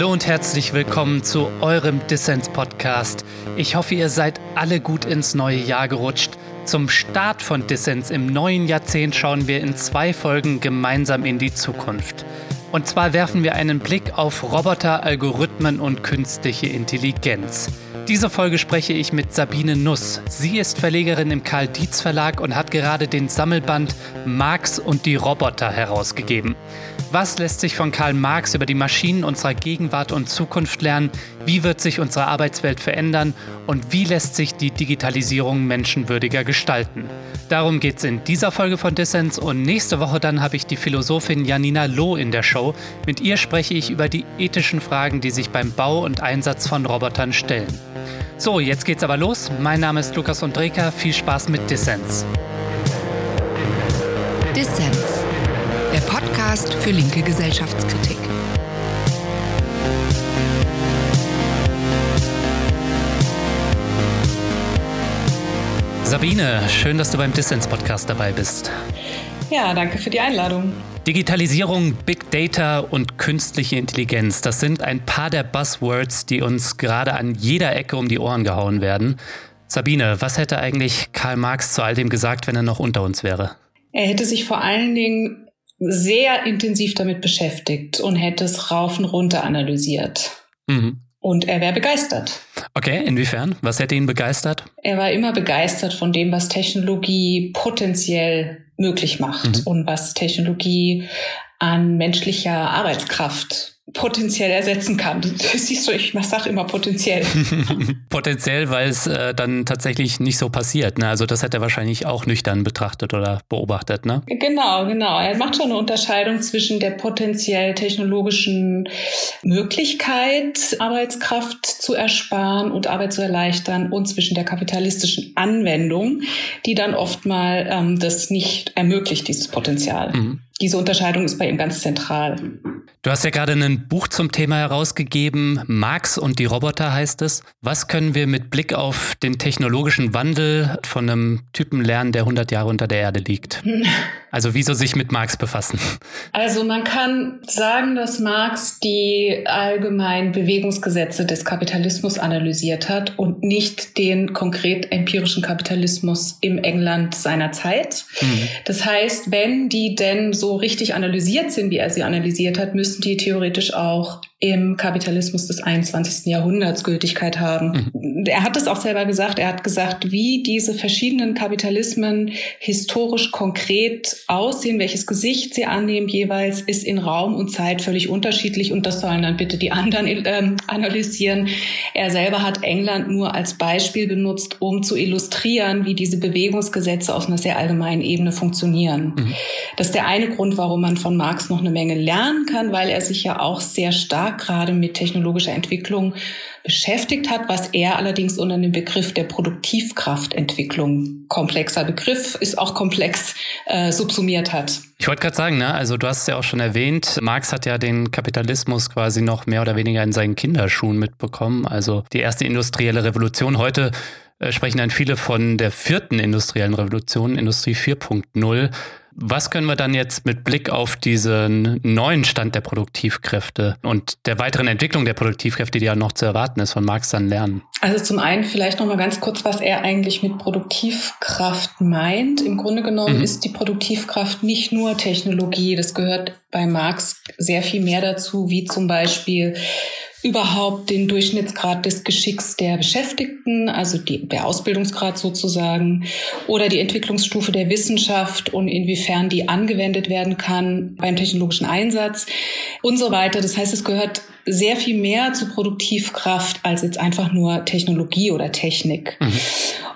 Hallo und herzlich willkommen zu eurem Dissens-Podcast. Ich hoffe, ihr seid alle gut ins neue Jahr gerutscht. Zum Start von Dissens im neuen Jahrzehnt schauen wir in zwei Folgen gemeinsam in die Zukunft. Und zwar werfen wir einen Blick auf Roboter, Algorithmen und künstliche Intelligenz. Diese Folge spreche ich mit Sabine Nuss. Sie ist Verlegerin im Karl Dietz Verlag und hat gerade den Sammelband Marx und die Roboter herausgegeben. Was lässt sich von Karl Marx über die Maschinen unserer Gegenwart und Zukunft lernen? Wie wird sich unsere Arbeitswelt verändern? Und wie lässt sich die Digitalisierung menschenwürdiger gestalten? Darum geht es in dieser Folge von Dissens und nächste Woche dann habe ich die Philosophin Janina Loh in der Show. Mit ihr spreche ich über die ethischen Fragen, die sich beim Bau und Einsatz von Robotern stellen. So, jetzt geht's aber los. Mein Name ist Lukas Undreka. Viel Spaß mit Dissens. Dissens Podcast für linke Gesellschaftskritik. Sabine, schön, dass du beim Dissens-Podcast dabei bist. Ja, danke für die Einladung. Digitalisierung, Big Data und künstliche Intelligenz, das sind ein paar der Buzzwords, die uns gerade an jeder Ecke um die Ohren gehauen werden. Sabine, was hätte eigentlich Karl Marx zu all dem gesagt, wenn er noch unter uns wäre? Er hätte sich vor allen Dingen sehr intensiv damit beschäftigt und hätte es rauf und runter analysiert. Mhm. Und er wäre begeistert. Okay, inwiefern? Was hätte ihn begeistert? Er war immer begeistert von dem, was Technologie potenziell möglich macht mhm. und was Technologie an menschlicher Arbeitskraft potenziell ersetzen kann. Du siehst du, ich sage immer potenziell. potenziell, weil es äh, dann tatsächlich nicht so passiert. Ne? Also das hat er wahrscheinlich auch nüchtern betrachtet oder beobachtet. Ne? Genau, genau. Er macht schon eine Unterscheidung zwischen der potenziell technologischen Möglichkeit, Arbeitskraft zu ersparen und Arbeit zu erleichtern und zwischen der kapitalistischen Anwendung, die dann oft mal ähm, das nicht ermöglicht, dieses Potenzial. Mhm. Diese Unterscheidung ist bei ihm ganz zentral. Du hast ja gerade ein Buch zum Thema herausgegeben, Marx und die Roboter heißt es. Was können wir mit Blick auf den technologischen Wandel von einem Typen lernen, der 100 Jahre unter der Erde liegt? Also wieso sich mit Marx befassen? Also man kann sagen, dass Marx die allgemeinen Bewegungsgesetze des Kapitalismus analysiert hat und nicht den konkret empirischen Kapitalismus im England seiner Zeit. Mhm. Das heißt, wenn die denn so richtig analysiert sind, wie er sie analysiert hat, müssen die theoretisch auch im Kapitalismus des 21. Jahrhunderts Gültigkeit haben. Mhm. Er hat es auch selber gesagt. Er hat gesagt, wie diese verschiedenen Kapitalismen historisch konkret aussehen, welches Gesicht sie annehmen jeweils, ist in Raum und Zeit völlig unterschiedlich und das sollen dann bitte die anderen äh, analysieren. Er selber hat England nur als Beispiel benutzt, um zu illustrieren, wie diese Bewegungsgesetze auf einer sehr allgemeinen Ebene funktionieren. Mhm. Das ist der eine Grund, warum man von Marx noch eine Menge lernen kann, weil er sich ja auch sehr stark gerade mit technologischer Entwicklung beschäftigt hat, was er allerdings unter dem Begriff der Produktivkraftentwicklung, komplexer Begriff, ist auch komplex, äh, subsumiert hat. Ich wollte gerade sagen, ne, also du hast es ja auch schon erwähnt, Marx hat ja den Kapitalismus quasi noch mehr oder weniger in seinen Kinderschuhen mitbekommen. Also die erste industrielle Revolution. Heute äh, sprechen dann viele von der vierten industriellen Revolution, Industrie 4.0. Was können wir dann jetzt mit Blick auf diesen neuen Stand der Produktivkräfte und der weiteren Entwicklung der Produktivkräfte, die ja noch zu erwarten ist, von Marx dann lernen? Also zum einen vielleicht noch mal ganz kurz, was er eigentlich mit Produktivkraft meint. Im Grunde genommen mhm. ist die Produktivkraft nicht nur Technologie. Das gehört bei Marx sehr viel mehr dazu, wie zum Beispiel überhaupt den Durchschnittsgrad des Geschicks der Beschäftigten, also die, der Ausbildungsgrad sozusagen, oder die Entwicklungsstufe der Wissenschaft und inwiefern die angewendet werden kann beim technologischen Einsatz und so weiter. Das heißt, es gehört sehr viel mehr zu Produktivkraft als jetzt einfach nur Technologie oder Technik. Mhm.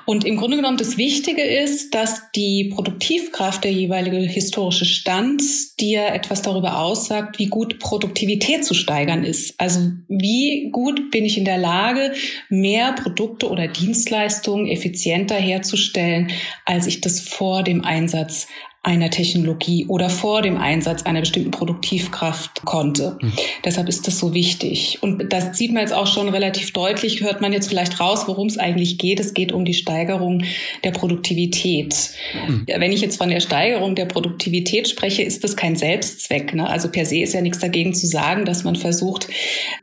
Und im Grunde genommen das Wichtige ist, dass die Produktivkraft der jeweilige historische Stand dir etwas darüber aussagt, wie gut Produktivität zu steigern ist. Also wie gut bin ich in der Lage, mehr Produkte oder Dienstleistungen effizienter herzustellen, als ich das vor dem Einsatz einer Technologie oder vor dem Einsatz einer bestimmten Produktivkraft konnte. Mhm. Deshalb ist das so wichtig. Und das sieht man jetzt auch schon relativ deutlich, hört man jetzt vielleicht raus, worum es eigentlich geht. Es geht um die Steigerung der Produktivität. Mhm. Wenn ich jetzt von der Steigerung der Produktivität spreche, ist das kein Selbstzweck. Ne? Also per se ist ja nichts dagegen zu sagen, dass man versucht,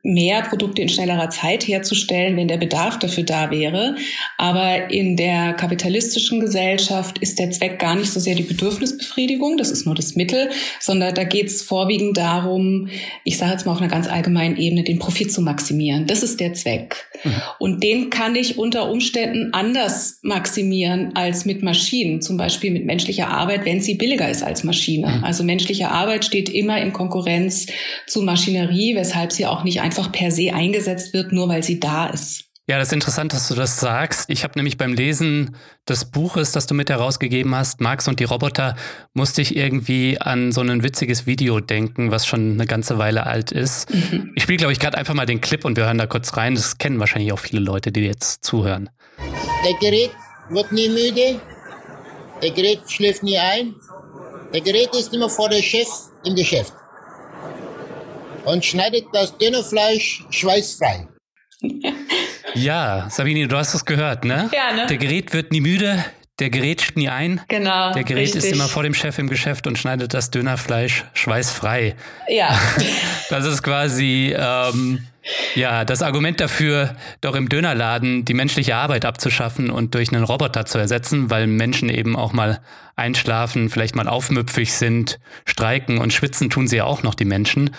mehr Produkte in schnellerer Zeit herzustellen, wenn der Bedarf dafür da wäre. Aber in der kapitalistischen Gesellschaft ist der Zweck gar nicht so sehr die Bedürfnisbefriedigung, das ist nur das Mittel, sondern da geht es vorwiegend darum, ich sage jetzt mal auf einer ganz allgemeinen Ebene, den Profit zu maximieren. Das ist der Zweck. Mhm. Und den kann ich unter Umständen anders maximieren als mit Maschinen, zum Beispiel mit menschlicher Arbeit, wenn sie billiger ist als Maschine. Mhm. Also menschliche Arbeit steht immer in Konkurrenz zu Maschinerie, weshalb sie auch nicht einfach per se eingesetzt wird, nur weil sie da ist. Ja, das ist interessant, dass du das sagst. Ich habe nämlich beim Lesen des Buches, das du mit herausgegeben hast, Marx und die Roboter, musste ich irgendwie an so ein witziges Video denken, was schon eine ganze Weile alt ist. Mhm. Ich spiele, glaube ich, gerade einfach mal den Clip und wir hören da kurz rein. Das kennen wahrscheinlich auch viele Leute, die jetzt zuhören. Der Gerät wird nie müde. Der Gerät schläft nie ein. Der Gerät ist immer vor der Chef im Geschäft und schneidet das dünne Fleisch schweißfrei. Ja, Sabine, du hast es gehört, ne? Ja, ne? Der Gerät wird nie müde, der Gerät nie ein. Genau. Der Gerät richtig. ist immer vor dem Chef im Geschäft und schneidet das Dönerfleisch schweißfrei. Ja. Das ist quasi ähm, ja das Argument dafür, doch im Dönerladen die menschliche Arbeit abzuschaffen und durch einen Roboter zu ersetzen, weil Menschen eben auch mal einschlafen, vielleicht mal aufmüpfig sind, streiken und schwitzen tun sie ja auch noch die Menschen.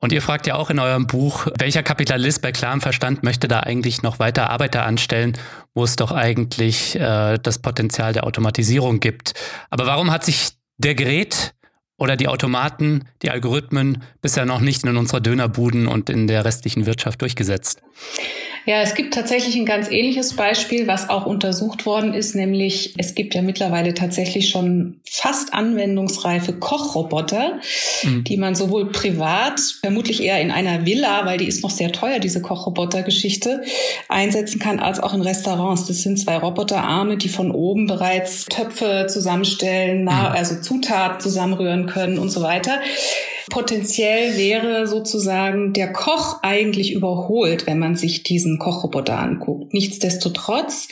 Und ihr fragt ja auch in eurem Buch, welcher Kapitalist bei klarem Verstand möchte da eigentlich noch weiter Arbeiter anstellen, wo es doch eigentlich äh, das Potenzial der Automatisierung gibt. Aber warum hat sich der Gerät oder die Automaten, die Algorithmen bisher noch nicht in unserer Dönerbuden und in der restlichen Wirtschaft durchgesetzt? Ja, es gibt tatsächlich ein ganz ähnliches Beispiel, was auch untersucht worden ist, nämlich es gibt ja mittlerweile tatsächlich schon fast anwendungsreife Kochroboter, mhm. die man sowohl privat, vermutlich eher in einer Villa, weil die ist noch sehr teuer, diese Kochroboter-Geschichte, einsetzen kann, als auch in Restaurants. Das sind zwei Roboterarme, die von oben bereits Töpfe zusammenstellen, mhm. also Zutaten zusammenrühren können und so weiter. Potenziell wäre sozusagen der Koch eigentlich überholt, wenn man sich diesen Kochroboter anguckt. Nichtsdestotrotz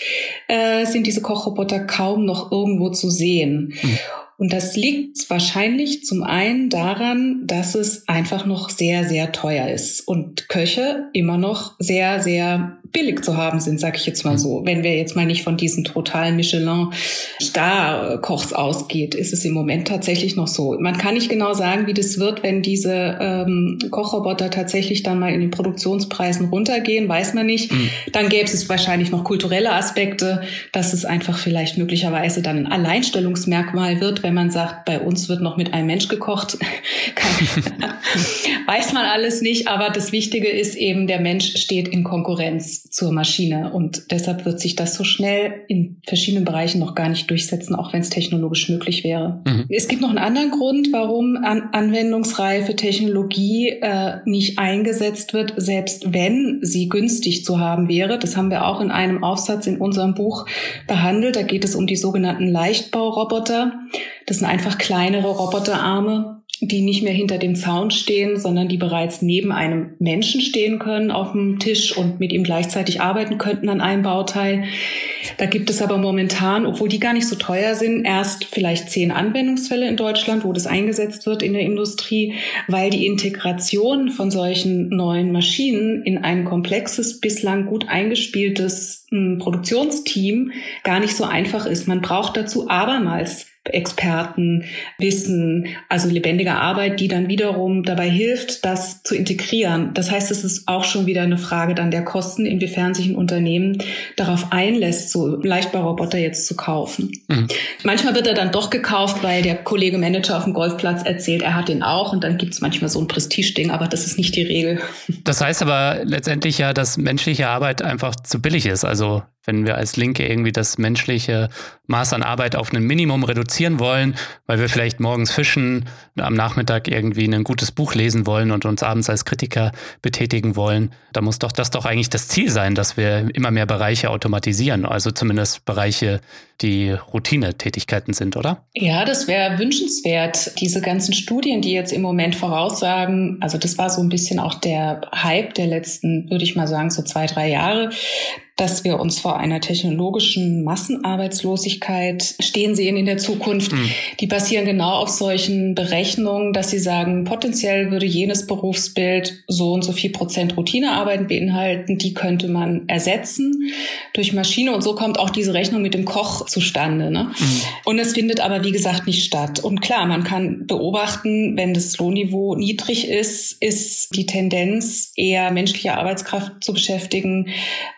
äh, sind diese Kochroboter kaum noch irgendwo zu sehen. Mhm. Und das liegt wahrscheinlich zum einen daran, dass es einfach noch sehr, sehr teuer ist und Köche immer noch sehr, sehr billig zu haben sind, sag ich jetzt mal so. Wenn wir jetzt mal nicht von diesen totalen Michelin-Star-Kochs ausgeht, ist es im Moment tatsächlich noch so. Man kann nicht genau sagen, wie das wird, wenn diese ähm, Kochroboter tatsächlich dann mal in den Produktionspreisen runtergehen, weiß man nicht. Mhm. Dann gäbe es wahrscheinlich noch kulturelle Aspekte, dass es einfach vielleicht möglicherweise dann ein Alleinstellungsmerkmal wird, wenn man sagt, bei uns wird noch mit einem Mensch gekocht. weiß man alles nicht, aber das Wichtige ist eben, der Mensch steht in Konkurrenz zur Maschine und deshalb wird sich das so schnell in verschiedenen Bereichen noch gar nicht durchsetzen, auch wenn es technologisch möglich wäre. Mhm. Es gibt noch einen anderen Grund, warum an anwendungsreife Technologie äh, nicht eingesetzt wird, selbst wenn sie günstig zu haben wäre. Das haben wir auch in einem Aufsatz in unserem Buch behandelt. Da geht es um die sogenannten Leichtbauroboter. Das sind einfach kleinere Roboterarme, die nicht mehr hinter dem Zaun stehen, sondern die bereits neben einem Menschen stehen können auf dem Tisch und mit ihm gleichzeitig arbeiten könnten an einem Bauteil. Da gibt es aber momentan, obwohl die gar nicht so teuer sind, erst vielleicht zehn Anwendungsfälle in Deutschland, wo das eingesetzt wird in der Industrie, weil die Integration von solchen neuen Maschinen in ein komplexes, bislang gut eingespieltes hm, Produktionsteam gar nicht so einfach ist. Man braucht dazu abermals Experten, Wissen, also lebendige Arbeit, die dann wiederum dabei hilft, das zu integrieren. Das heißt, es ist auch schon wieder eine Frage dann der Kosten, inwiefern sich ein Unternehmen darauf einlässt, so Leichtbauroboter jetzt zu kaufen. Mhm. Manchmal wird er dann doch gekauft, weil der Kollege Manager auf dem Golfplatz erzählt, er hat den auch und dann gibt es manchmal so ein Prestigeding, aber das ist nicht die Regel. Das heißt aber letztendlich ja, dass menschliche Arbeit einfach zu billig ist. Also wenn wir als Linke irgendwie das menschliche Maß an Arbeit auf ein Minimum reduzieren wollen, weil wir vielleicht morgens fischen, am Nachmittag irgendwie ein gutes Buch lesen wollen und uns abends als Kritiker betätigen wollen, da muss doch das doch eigentlich das Ziel sein, dass wir immer mehr Bereiche automatisieren, also zumindest Bereiche die Routinetätigkeiten sind, oder? Ja, das wäre wünschenswert. Diese ganzen Studien, die jetzt im Moment voraussagen, also das war so ein bisschen auch der Hype der letzten, würde ich mal sagen, so zwei, drei Jahre, dass wir uns vor einer technologischen Massenarbeitslosigkeit stehen sehen in der Zukunft. Mhm. Die basieren genau auf solchen Berechnungen, dass sie sagen, potenziell würde jenes Berufsbild so und so viel Prozent Routinearbeiten beinhalten. Die könnte man ersetzen durch Maschine. Und so kommt auch diese Rechnung mit dem Koch zustande. Ne? Mhm. Und es findet aber, wie gesagt, nicht statt. Und klar, man kann beobachten, wenn das Lohnniveau niedrig ist, ist die Tendenz, eher menschliche Arbeitskraft zu beschäftigen,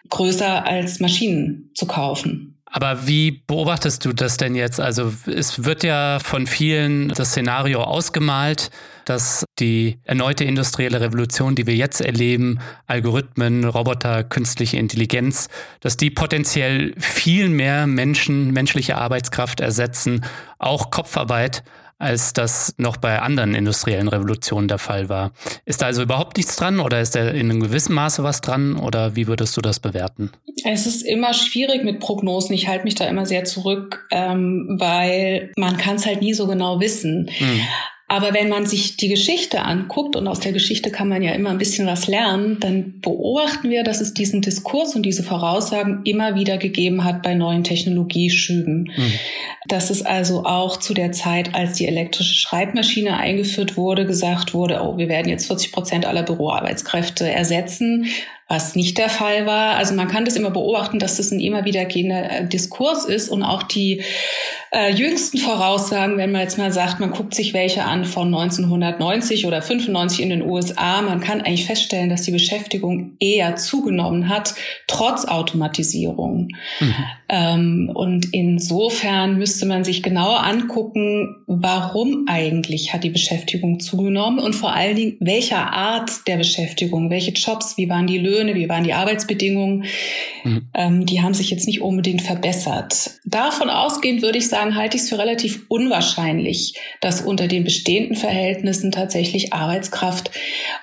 größer als Maschinen zu kaufen. Aber wie beobachtest du das denn jetzt? Also es wird ja von vielen das Szenario ausgemalt, dass die erneute industrielle Revolution, die wir jetzt erleben, Algorithmen, Roboter, künstliche Intelligenz, dass die potenziell viel mehr Menschen, menschliche Arbeitskraft ersetzen, auch Kopfarbeit, als das noch bei anderen industriellen Revolutionen der Fall war. Ist da also überhaupt nichts dran oder ist da in einem gewissen Maße was dran oder wie würdest du das bewerten? Es ist immer schwierig mit Prognosen. Ich halte mich da immer sehr zurück, ähm, weil man kann es halt nie so genau wissen. Hm. Aber wenn man sich die Geschichte anguckt, und aus der Geschichte kann man ja immer ein bisschen was lernen, dann beobachten wir, dass es diesen Diskurs und diese Voraussagen immer wieder gegeben hat bei neuen Technologieschüben. Mhm. Dass es also auch zu der Zeit, als die elektrische Schreibmaschine eingeführt wurde, gesagt wurde, oh, wir werden jetzt 40 Prozent aller Büroarbeitskräfte ersetzen was nicht der Fall war. Also man kann das immer beobachten, dass das ein immer wiedergehender äh, Diskurs ist und auch die äh, jüngsten Voraussagen, wenn man jetzt mal sagt, man guckt sich welche an von 1990 oder 95 in den USA, man kann eigentlich feststellen, dass die Beschäftigung eher zugenommen hat, trotz Automatisierung. Mhm. Ähm, und insofern müsste man sich genauer angucken, warum eigentlich hat die Beschäftigung zugenommen und vor allen Dingen, welcher Art der Beschäftigung, welche Jobs, wie waren die Löhne, wie waren die Arbeitsbedingungen, mhm. ähm, die haben sich jetzt nicht unbedingt verbessert. Davon ausgehend würde ich sagen, halte ich es für relativ unwahrscheinlich, dass unter den bestehenden Verhältnissen tatsächlich Arbeitskraft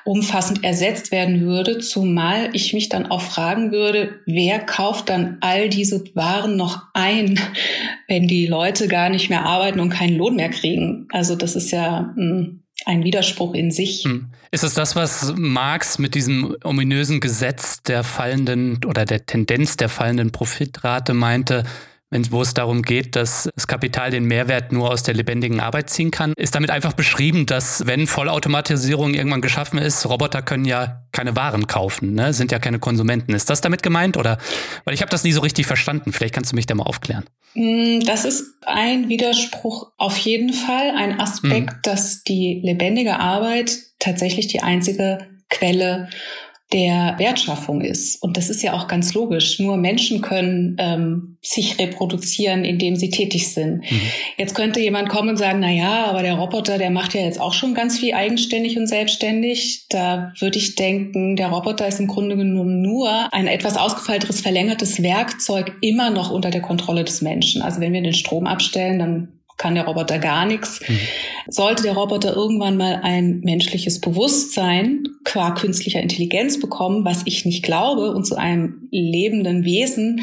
umfassend ersetzt werden würde, zumal ich mich dann auch fragen würde, wer kauft dann all diese Waren noch ein, wenn die Leute gar nicht mehr arbeiten und keinen Lohn mehr kriegen? Also das ist ja hm, ein Widerspruch in sich. Hm. Ist es das, was Marx mit diesem ominösen Gesetz der fallenden oder der Tendenz der fallenden Profitrate meinte, wenn, wo es darum geht, dass das Kapital den Mehrwert nur aus der lebendigen Arbeit ziehen kann, ist damit einfach beschrieben, dass wenn Vollautomatisierung irgendwann geschaffen ist, Roboter können ja keine Waren kaufen, ne? sind ja keine Konsumenten. Ist das damit gemeint oder? Weil ich habe das nie so richtig verstanden. Vielleicht kannst du mich da mal aufklären. Mm, das ist ein Widerspruch auf jeden Fall, ein Aspekt, mhm. dass die lebendige Arbeit tatsächlich die einzige Quelle der Wertschaffung ist. Und das ist ja auch ganz logisch. Nur Menschen können ähm, sich reproduzieren, indem sie tätig sind. Mhm. Jetzt könnte jemand kommen und sagen, na ja, aber der Roboter, der macht ja jetzt auch schon ganz viel eigenständig und selbstständig. Da würde ich denken, der Roboter ist im Grunde genommen nur ein etwas ausgefeilteres, verlängertes Werkzeug immer noch unter der Kontrolle des Menschen. Also wenn wir den Strom abstellen, dann kann der Roboter gar nichts. Mhm. Sollte der Roboter irgendwann mal ein menschliches Bewusstsein qua künstlicher Intelligenz bekommen, was ich nicht glaube, und zu einem lebenden Wesen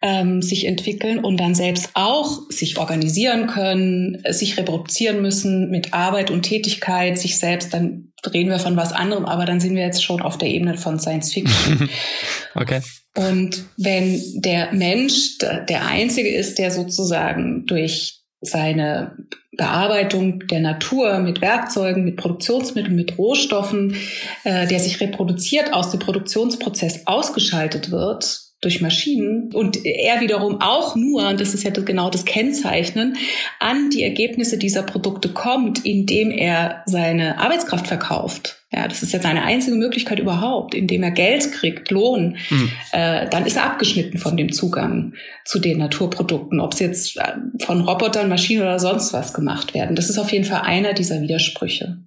ähm, sich entwickeln und dann selbst auch sich organisieren können, sich reproduzieren müssen mit Arbeit und Tätigkeit, sich selbst, dann reden wir von was anderem, aber dann sind wir jetzt schon auf der Ebene von Science Fiction. okay. Und wenn der Mensch der Einzige ist, der sozusagen durch seine Bearbeitung der Natur mit Werkzeugen, mit Produktionsmitteln, mit Rohstoffen, äh, der sich reproduziert, aus dem Produktionsprozess ausgeschaltet wird durch Maschinen. Und er wiederum auch nur, und das ist ja genau das Kennzeichnen, an die Ergebnisse dieser Produkte kommt, indem er seine Arbeitskraft verkauft ja, das ist ja seine einzige Möglichkeit überhaupt, indem er Geld kriegt, Lohn. Mhm. Äh, dann ist er abgeschnitten von dem Zugang zu den Naturprodukten, ob es jetzt äh, von Robotern, Maschinen oder sonst was gemacht werden. Das ist auf jeden Fall einer dieser Widersprüche.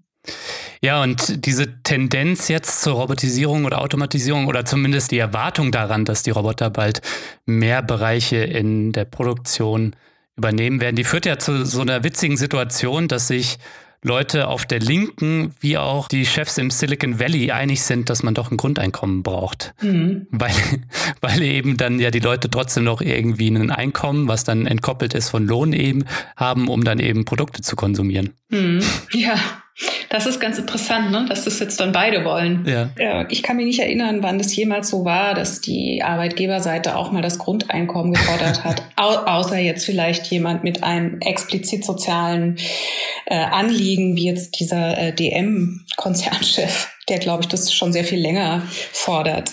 Ja, und diese Tendenz jetzt zur Robotisierung oder Automatisierung oder zumindest die Erwartung daran, dass die Roboter bald mehr Bereiche in der Produktion übernehmen werden, die führt ja zu so einer witzigen Situation, dass sich Leute auf der Linken wie auch die Chefs im Silicon Valley einig sind, dass man doch ein Grundeinkommen braucht. Mhm. Weil, weil eben dann ja die Leute trotzdem noch irgendwie ein Einkommen, was dann entkoppelt ist von Lohn eben, haben, um dann eben Produkte zu konsumieren. Mhm. Ja, das ist ganz interessant, ne? dass das jetzt dann beide wollen. Ja. ja. Ich kann mich nicht erinnern, wann das jemals so war, dass die Arbeitgeberseite auch mal das Grundeinkommen gefordert hat. Au außer jetzt vielleicht jemand mit einem explizit sozialen äh, Anliegen, wie jetzt dieser äh, DM-Konzernchef der, glaube ich, das schon sehr viel länger fordert.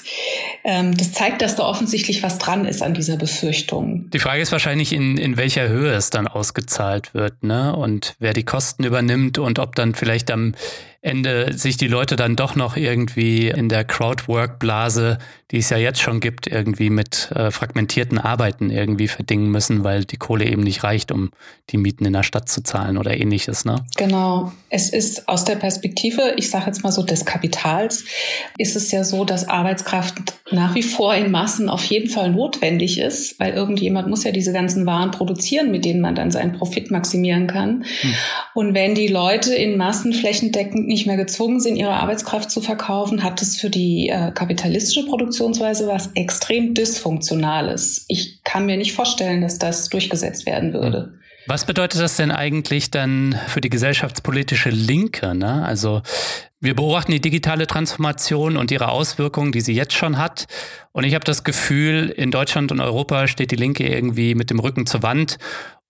Ähm, das zeigt, dass da offensichtlich was dran ist an dieser Befürchtung. Die Frage ist wahrscheinlich, in, in welcher Höhe es dann ausgezahlt wird, ne? Und wer die Kosten übernimmt und ob dann vielleicht am Ende sich die Leute dann doch noch irgendwie in der Crowdwork-Blase, die es ja jetzt schon gibt, irgendwie mit äh, fragmentierten Arbeiten irgendwie verdingen müssen, weil die Kohle eben nicht reicht, um die Mieten in der Stadt zu zahlen oder ähnliches. Ne? Genau. Es ist aus der Perspektive, ich sage jetzt mal so, des Kapitals, ist es ja so, dass Arbeitskraft nach wie vor in Massen auf jeden Fall notwendig ist, weil irgendjemand muss ja diese ganzen Waren produzieren, mit denen man dann seinen Profit maximieren kann. Hm. Und wenn die Leute in Massen flächendeckend nicht mehr gezwungen sind, ihre Arbeitskraft zu verkaufen, hat es für die äh, kapitalistische Produktionsweise was extrem Dysfunktionales. Ich kann mir nicht vorstellen, dass das durchgesetzt werden würde. Was bedeutet das denn eigentlich dann für die gesellschaftspolitische Linke? Ne? Also wir beobachten die digitale Transformation und ihre Auswirkungen, die sie jetzt schon hat. Und ich habe das Gefühl, in Deutschland und Europa steht die Linke irgendwie mit dem Rücken zur Wand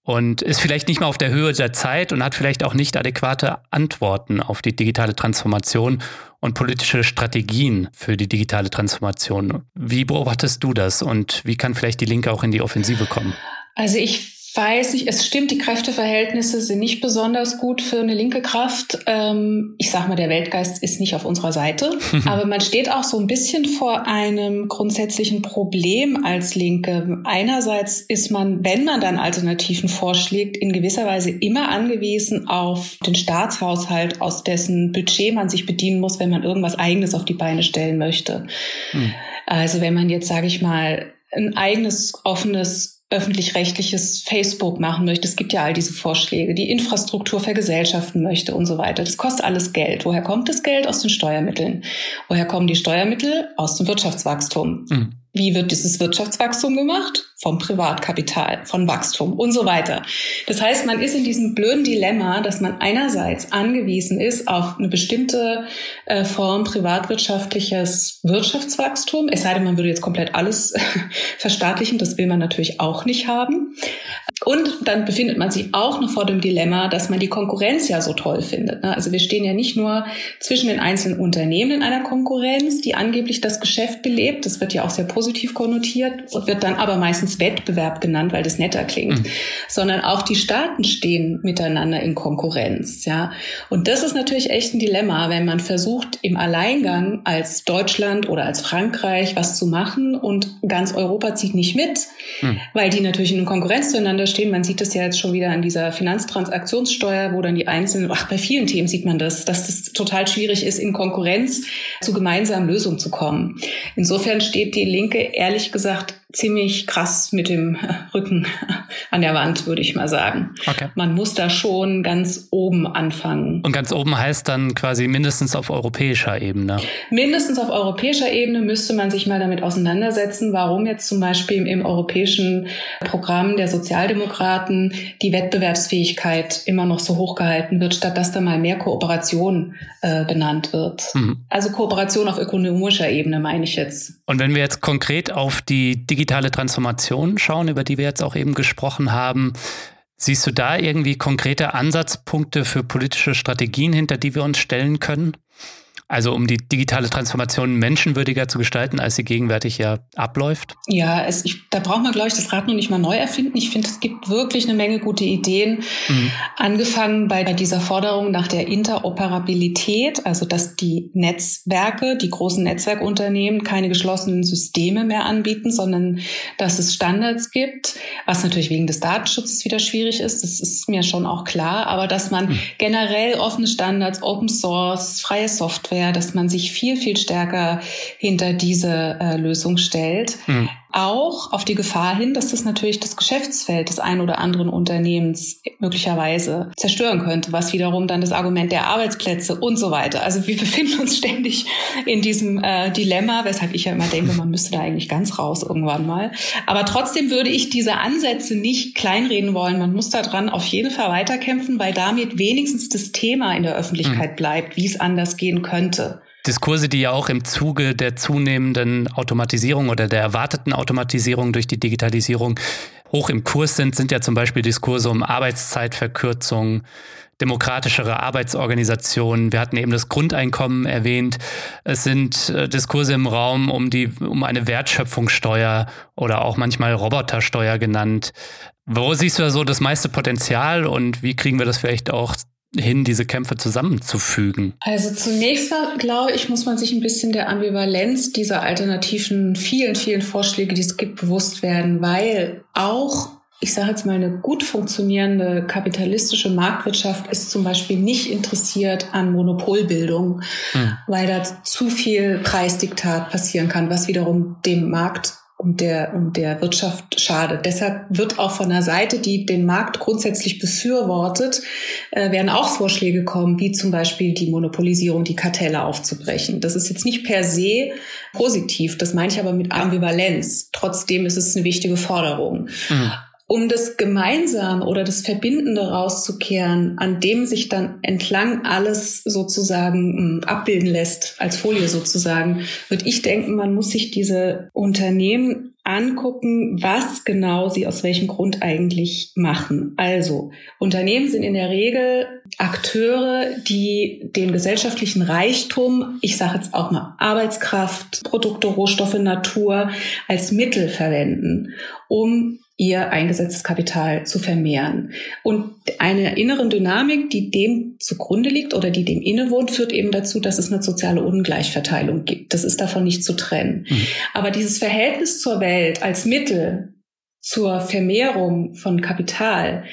und ist vielleicht nicht mehr auf der Höhe der Zeit und hat vielleicht auch nicht adäquate Antworten auf die digitale Transformation und politische Strategien für die digitale Transformation. Wie beobachtest du das und wie kann vielleicht die Linke auch in die Offensive kommen? Also ich weiß nicht, es stimmt, die Kräfteverhältnisse sind nicht besonders gut für eine linke Kraft. Ähm, ich sag mal, der Weltgeist ist nicht auf unserer Seite. aber man steht auch so ein bisschen vor einem grundsätzlichen Problem als Linke. Einerseits ist man, wenn man dann Alternativen vorschlägt, in gewisser Weise immer angewiesen auf den Staatshaushalt, aus dessen Budget man sich bedienen muss, wenn man irgendwas Eigenes auf die Beine stellen möchte. Hm. Also wenn man jetzt, sage ich mal, ein eigenes offenes öffentlich-rechtliches Facebook machen möchte. Es gibt ja all diese Vorschläge, die Infrastruktur vergesellschaften möchte und so weiter. Das kostet alles Geld. Woher kommt das Geld? Aus den Steuermitteln. Woher kommen die Steuermittel? Aus dem Wirtschaftswachstum. Mhm. Wie wird dieses Wirtschaftswachstum gemacht? Vom Privatkapital, von Wachstum und so weiter. Das heißt, man ist in diesem blöden Dilemma, dass man einerseits angewiesen ist auf eine bestimmte äh, Form privatwirtschaftliches Wirtschaftswachstum, es sei denn, man würde jetzt komplett alles verstaatlichen, das will man natürlich auch nicht haben. Und dann befindet man sich auch noch vor dem Dilemma, dass man die Konkurrenz ja so toll findet. Ne? Also wir stehen ja nicht nur zwischen den einzelnen Unternehmen in einer Konkurrenz, die angeblich das Geschäft belebt. Das wird ja auch sehr positiv konnotiert und wird dann aber meistens Wettbewerb genannt, weil das netter klingt. Mhm. Sondern auch die Staaten stehen miteinander in Konkurrenz. Ja, und das ist natürlich echt ein Dilemma, wenn man versucht im Alleingang als Deutschland oder als Frankreich was zu machen und ganz Europa zieht nicht mit, mhm. weil die natürlich in Konkurrenz zueinander stehen. Man sieht das ja jetzt schon wieder an dieser Finanztransaktionssteuer, wo dann die einzelnen, ach, bei vielen Themen sieht man das, dass es das total schwierig ist, in Konkurrenz zu gemeinsamen Lösungen zu kommen. Insofern steht die Linke ehrlich gesagt ziemlich krass mit dem Rücken an der Wand, würde ich mal sagen. Okay. Man muss da schon ganz oben anfangen. Und ganz oben heißt dann quasi mindestens auf europäischer Ebene. Mindestens auf europäischer Ebene müsste man sich mal damit auseinandersetzen, warum jetzt zum Beispiel im europäischen Programm der Sozialdemokraten die Wettbewerbsfähigkeit immer noch so hoch gehalten wird, statt dass da mal mehr Kooperation äh, benannt wird. Mhm. Also Kooperation auf ökonomischer Ebene meine ich jetzt. Und wenn wir jetzt konkret auf die digitale Transformation schauen, über die wir jetzt auch eben gesprochen haben, siehst du da irgendwie konkrete Ansatzpunkte für politische Strategien, hinter die wir uns stellen können? Also um die digitale Transformation menschenwürdiger zu gestalten, als sie gegenwärtig ja abläuft? Ja, es, ich, da braucht man, glaube ich, das Rad noch nicht mal neu erfinden. Ich finde, es gibt wirklich eine Menge gute Ideen. Mhm. Angefangen bei dieser Forderung nach der Interoperabilität, also dass die Netzwerke, die großen Netzwerkunternehmen keine geschlossenen Systeme mehr anbieten, sondern dass es Standards gibt, was natürlich wegen des Datenschutzes wieder schwierig ist. Das ist mir schon auch klar. Aber dass man mhm. generell offene Standards, Open Source, freie Software, Software, dass man sich viel, viel stärker hinter diese äh, Lösung stellt. Mhm. Auch auf die Gefahr hin, dass das natürlich das Geschäftsfeld des einen oder anderen Unternehmens möglicherweise zerstören könnte, was wiederum dann das Argument der Arbeitsplätze und so weiter. Also wir befinden uns ständig in diesem äh, Dilemma, weshalb ich ja immer denke, man müsste da eigentlich ganz raus irgendwann mal. Aber trotzdem würde ich diese Ansätze nicht kleinreden wollen. Man muss daran auf jeden Fall weiterkämpfen, weil damit wenigstens das Thema in der Öffentlichkeit mhm. bleibt, wie es anders gehen könnte. Diskurse, die ja auch im Zuge der zunehmenden Automatisierung oder der erwarteten Automatisierung durch die Digitalisierung hoch im Kurs sind, sind ja zum Beispiel Diskurse um Arbeitszeitverkürzung, demokratischere Arbeitsorganisationen. Wir hatten eben das Grundeinkommen erwähnt. Es sind äh, Diskurse im Raum um die, um eine Wertschöpfungssteuer oder auch manchmal Robotersteuer genannt. Wo siehst du da so das meiste Potenzial und wie kriegen wir das vielleicht auch hin, diese Kämpfe zusammenzufügen? Also zunächst mal, glaube ich, muss man sich ein bisschen der Ambivalenz dieser alternativen vielen, vielen Vorschläge, die es gibt, bewusst werden, weil auch ich sage jetzt mal, eine gut funktionierende kapitalistische Marktwirtschaft ist zum Beispiel nicht interessiert an Monopolbildung, hm. weil da zu viel Preisdiktat passieren kann, was wiederum dem Markt und der, und der Wirtschaft schadet. Deshalb wird auch von der Seite, die den Markt grundsätzlich befürwortet, äh, werden auch Vorschläge kommen, wie zum Beispiel die Monopolisierung, die Kartelle aufzubrechen. Das ist jetzt nicht per se positiv, das meine ich aber mit Ambivalenz. Trotzdem ist es eine wichtige Forderung. Mhm um das Gemeinsame oder das Verbindende rauszukehren, an dem sich dann entlang alles sozusagen hm, abbilden lässt, als Folie sozusagen, würde ich denken, man muss sich diese Unternehmen angucken, was genau sie aus welchem Grund eigentlich machen. Also Unternehmen sind in der Regel Akteure, die den gesellschaftlichen Reichtum, ich sage jetzt auch mal Arbeitskraft, Produkte, Rohstoffe, Natur als Mittel verwenden, um ihr eingesetztes Kapital zu vermehren. Und eine inneren Dynamik, die dem zugrunde liegt oder die dem innewohnt, führt eben dazu, dass es eine soziale Ungleichverteilung gibt. Das ist davon nicht zu trennen. Mhm. Aber dieses Verhältnis zur Welt als Mittel zur Vermehrung von Kapital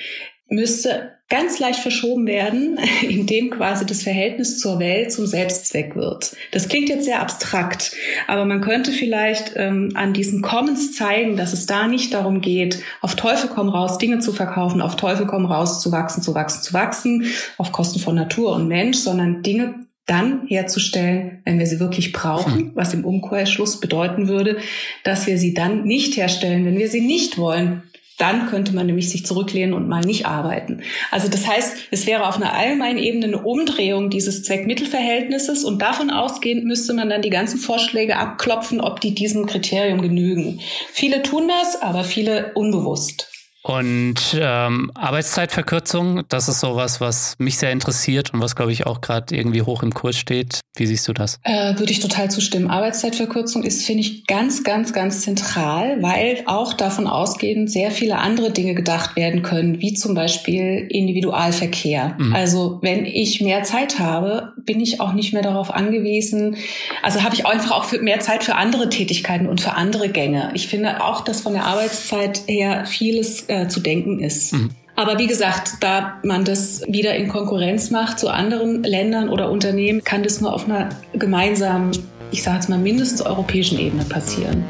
müsste ganz leicht verschoben werden, indem quasi das Verhältnis zur Welt zum Selbstzweck wird. Das klingt jetzt sehr abstrakt, aber man könnte vielleicht ähm, an diesen Commons zeigen, dass es da nicht darum geht, auf Teufel komm raus Dinge zu verkaufen, auf Teufel komm raus zu wachsen, zu wachsen, zu wachsen, auf Kosten von Natur und Mensch, sondern Dinge dann herzustellen, wenn wir sie wirklich brauchen, hm. was im Umkehrschluss bedeuten würde, dass wir sie dann nicht herstellen, wenn wir sie nicht wollen, dann könnte man nämlich sich zurücklehnen und mal nicht arbeiten. Also das heißt, es wäre auf einer allgemeinen Ebene eine Umdrehung dieses Zweck-Mittel-Verhältnisses und davon ausgehend müsste man dann die ganzen Vorschläge abklopfen, ob die diesem Kriterium genügen. Viele tun das, aber viele unbewusst. Und ähm, Arbeitszeitverkürzung, das ist sowas, was mich sehr interessiert und was, glaube ich, auch gerade irgendwie hoch im Kurs steht. Wie siehst du das? Äh, würde ich total zustimmen. Arbeitszeitverkürzung ist, finde ich, ganz, ganz, ganz zentral, weil auch davon ausgehend sehr viele andere Dinge gedacht werden können, wie zum Beispiel Individualverkehr. Mhm. Also wenn ich mehr Zeit habe, bin ich auch nicht mehr darauf angewiesen. Also habe ich einfach auch für mehr Zeit für andere Tätigkeiten und für andere Gänge. Ich finde auch, dass von der Arbeitszeit her vieles äh, zu denken ist. Mhm. Aber wie gesagt, da man das wieder in Konkurrenz macht zu anderen Ländern oder Unternehmen, kann das nur auf einer gemeinsamen, ich sage jetzt mal mindestens europäischen Ebene passieren.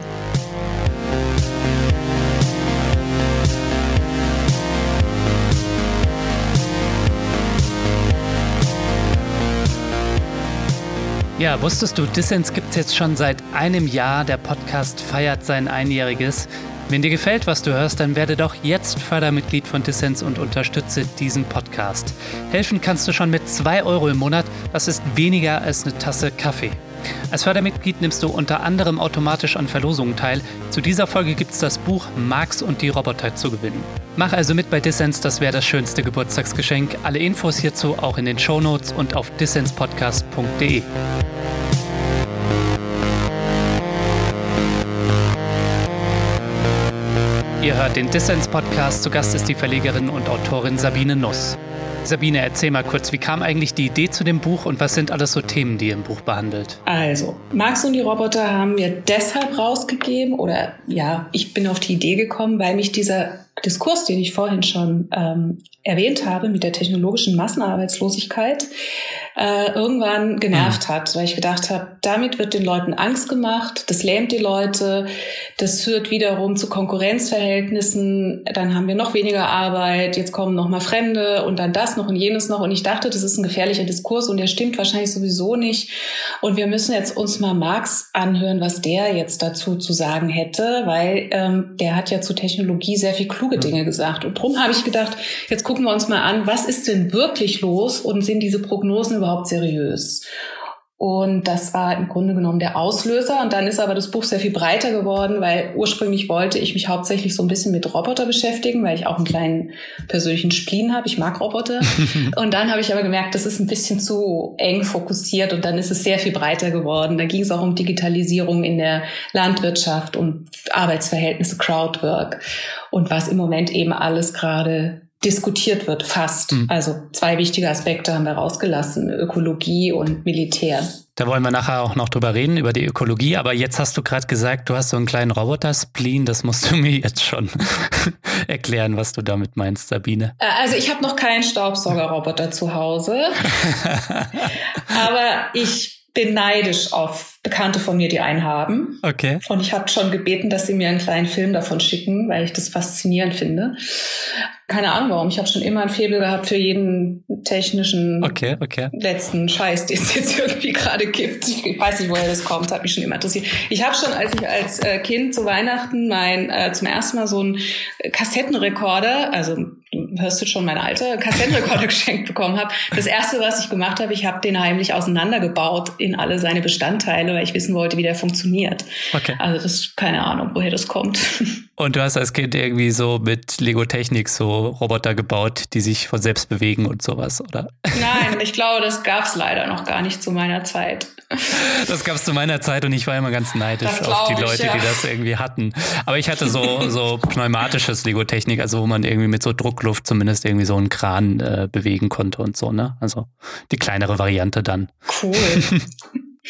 Ja, wusstest du, Dissens gibt es jetzt schon seit einem Jahr. Der Podcast feiert sein Einjähriges. Wenn dir gefällt, was du hörst, dann werde doch jetzt Fördermitglied von Dissens und unterstütze diesen Podcast. Helfen kannst du schon mit 2 Euro im Monat. Das ist weniger als eine Tasse Kaffee. Als Fördermitglied nimmst du unter anderem automatisch an Verlosungen teil. Zu dieser Folge gibt es das Buch Marx und die Roboter zu gewinnen. Mach also mit bei Dissens, das wäre das schönste Geburtstagsgeschenk. Alle Infos hierzu auch in den Shownotes und auf dissenspodcast.de. Ihr hört den Dissens-Podcast. Zu Gast ist die Verlegerin und Autorin Sabine Nuss. Sabine, erzähl mal kurz, wie kam eigentlich die Idee zu dem Buch und was sind alles so Themen, die ihr im Buch behandelt? Also, Marx und die Roboter haben wir deshalb rausgegeben oder ja, ich bin auf die Idee gekommen, weil mich dieser Diskurs, den ich vorhin schon ähm, erwähnt habe, mit der technologischen Massenarbeitslosigkeit, äh, irgendwann genervt hat, weil ich gedacht habe, damit wird den Leuten Angst gemacht, das lähmt die Leute, das führt wiederum zu Konkurrenzverhältnissen, dann haben wir noch weniger Arbeit, jetzt kommen noch mal Fremde und dann das noch und jenes noch. Und ich dachte, das ist ein gefährlicher Diskurs und der stimmt wahrscheinlich sowieso nicht. Und wir müssen jetzt uns mal Marx anhören, was der jetzt dazu zu sagen hätte, weil ähm, der hat ja zu Technologie sehr viel kluge Dinge gesagt. Und darum habe ich gedacht, jetzt gucken wir uns mal an, was ist denn wirklich los und sind diese Prognosen überhaupt seriös? Und das war im Grunde genommen der Auslöser. Und dann ist aber das Buch sehr viel breiter geworden, weil ursprünglich wollte ich mich hauptsächlich so ein bisschen mit Roboter beschäftigen, weil ich auch einen kleinen persönlichen Spleen habe. Ich mag Roboter. und dann habe ich aber gemerkt, das ist ein bisschen zu eng fokussiert und dann ist es sehr viel breiter geworden. Da ging es auch um Digitalisierung in der Landwirtschaft und Arbeitsverhältnisse, Crowdwork und was im Moment eben alles gerade diskutiert wird, fast. Mhm. Also zwei wichtige Aspekte haben wir rausgelassen, Ökologie und Militär. Da wollen wir nachher auch noch drüber reden, über die Ökologie. Aber jetzt hast du gerade gesagt, du hast so einen kleinen Roboter-Spleen. Das musst du mir jetzt schon erklären, was du damit meinst, Sabine. Äh, also ich habe noch keinen Staubsaugerroboter zu Hause. aber ich bin neidisch auf Bekannte von mir, die einen haben. Okay. Und ich habe schon gebeten, dass sie mir einen kleinen Film davon schicken, weil ich das faszinierend finde. Keine Ahnung warum. Ich habe schon immer ein Faible gehabt für jeden technischen okay, okay. letzten Scheiß, den es jetzt irgendwie gerade gibt. Ich weiß nicht, woher das kommt, hat mich schon immer interessiert. Ich habe schon, als ich als äh, Kind zu Weihnachten mein äh, zum ersten Mal so einen Kassettenrekorder, also hörst du schon mein Alter, Kassettenrekorder geschenkt bekommen habe. Das erste, was ich gemacht habe, ich habe den heimlich auseinandergebaut in alle seine Bestandteile weil ich wissen wollte, wie der funktioniert. Okay. Also das ist keine Ahnung, woher das kommt. Und du hast als Kind irgendwie so mit Lego Technik so Roboter gebaut, die sich von selbst bewegen und sowas, oder? Nein, ich glaube, das gab es leider noch gar nicht zu meiner Zeit. Das gab es zu meiner Zeit und ich war immer ganz neidisch auf die Leute, ich, ja. die das irgendwie hatten. Aber ich hatte so, so pneumatisches Lego Technik, also wo man irgendwie mit so Druckluft zumindest irgendwie so einen Kran äh, bewegen konnte und so, ne? Also die kleinere Variante dann. Cool.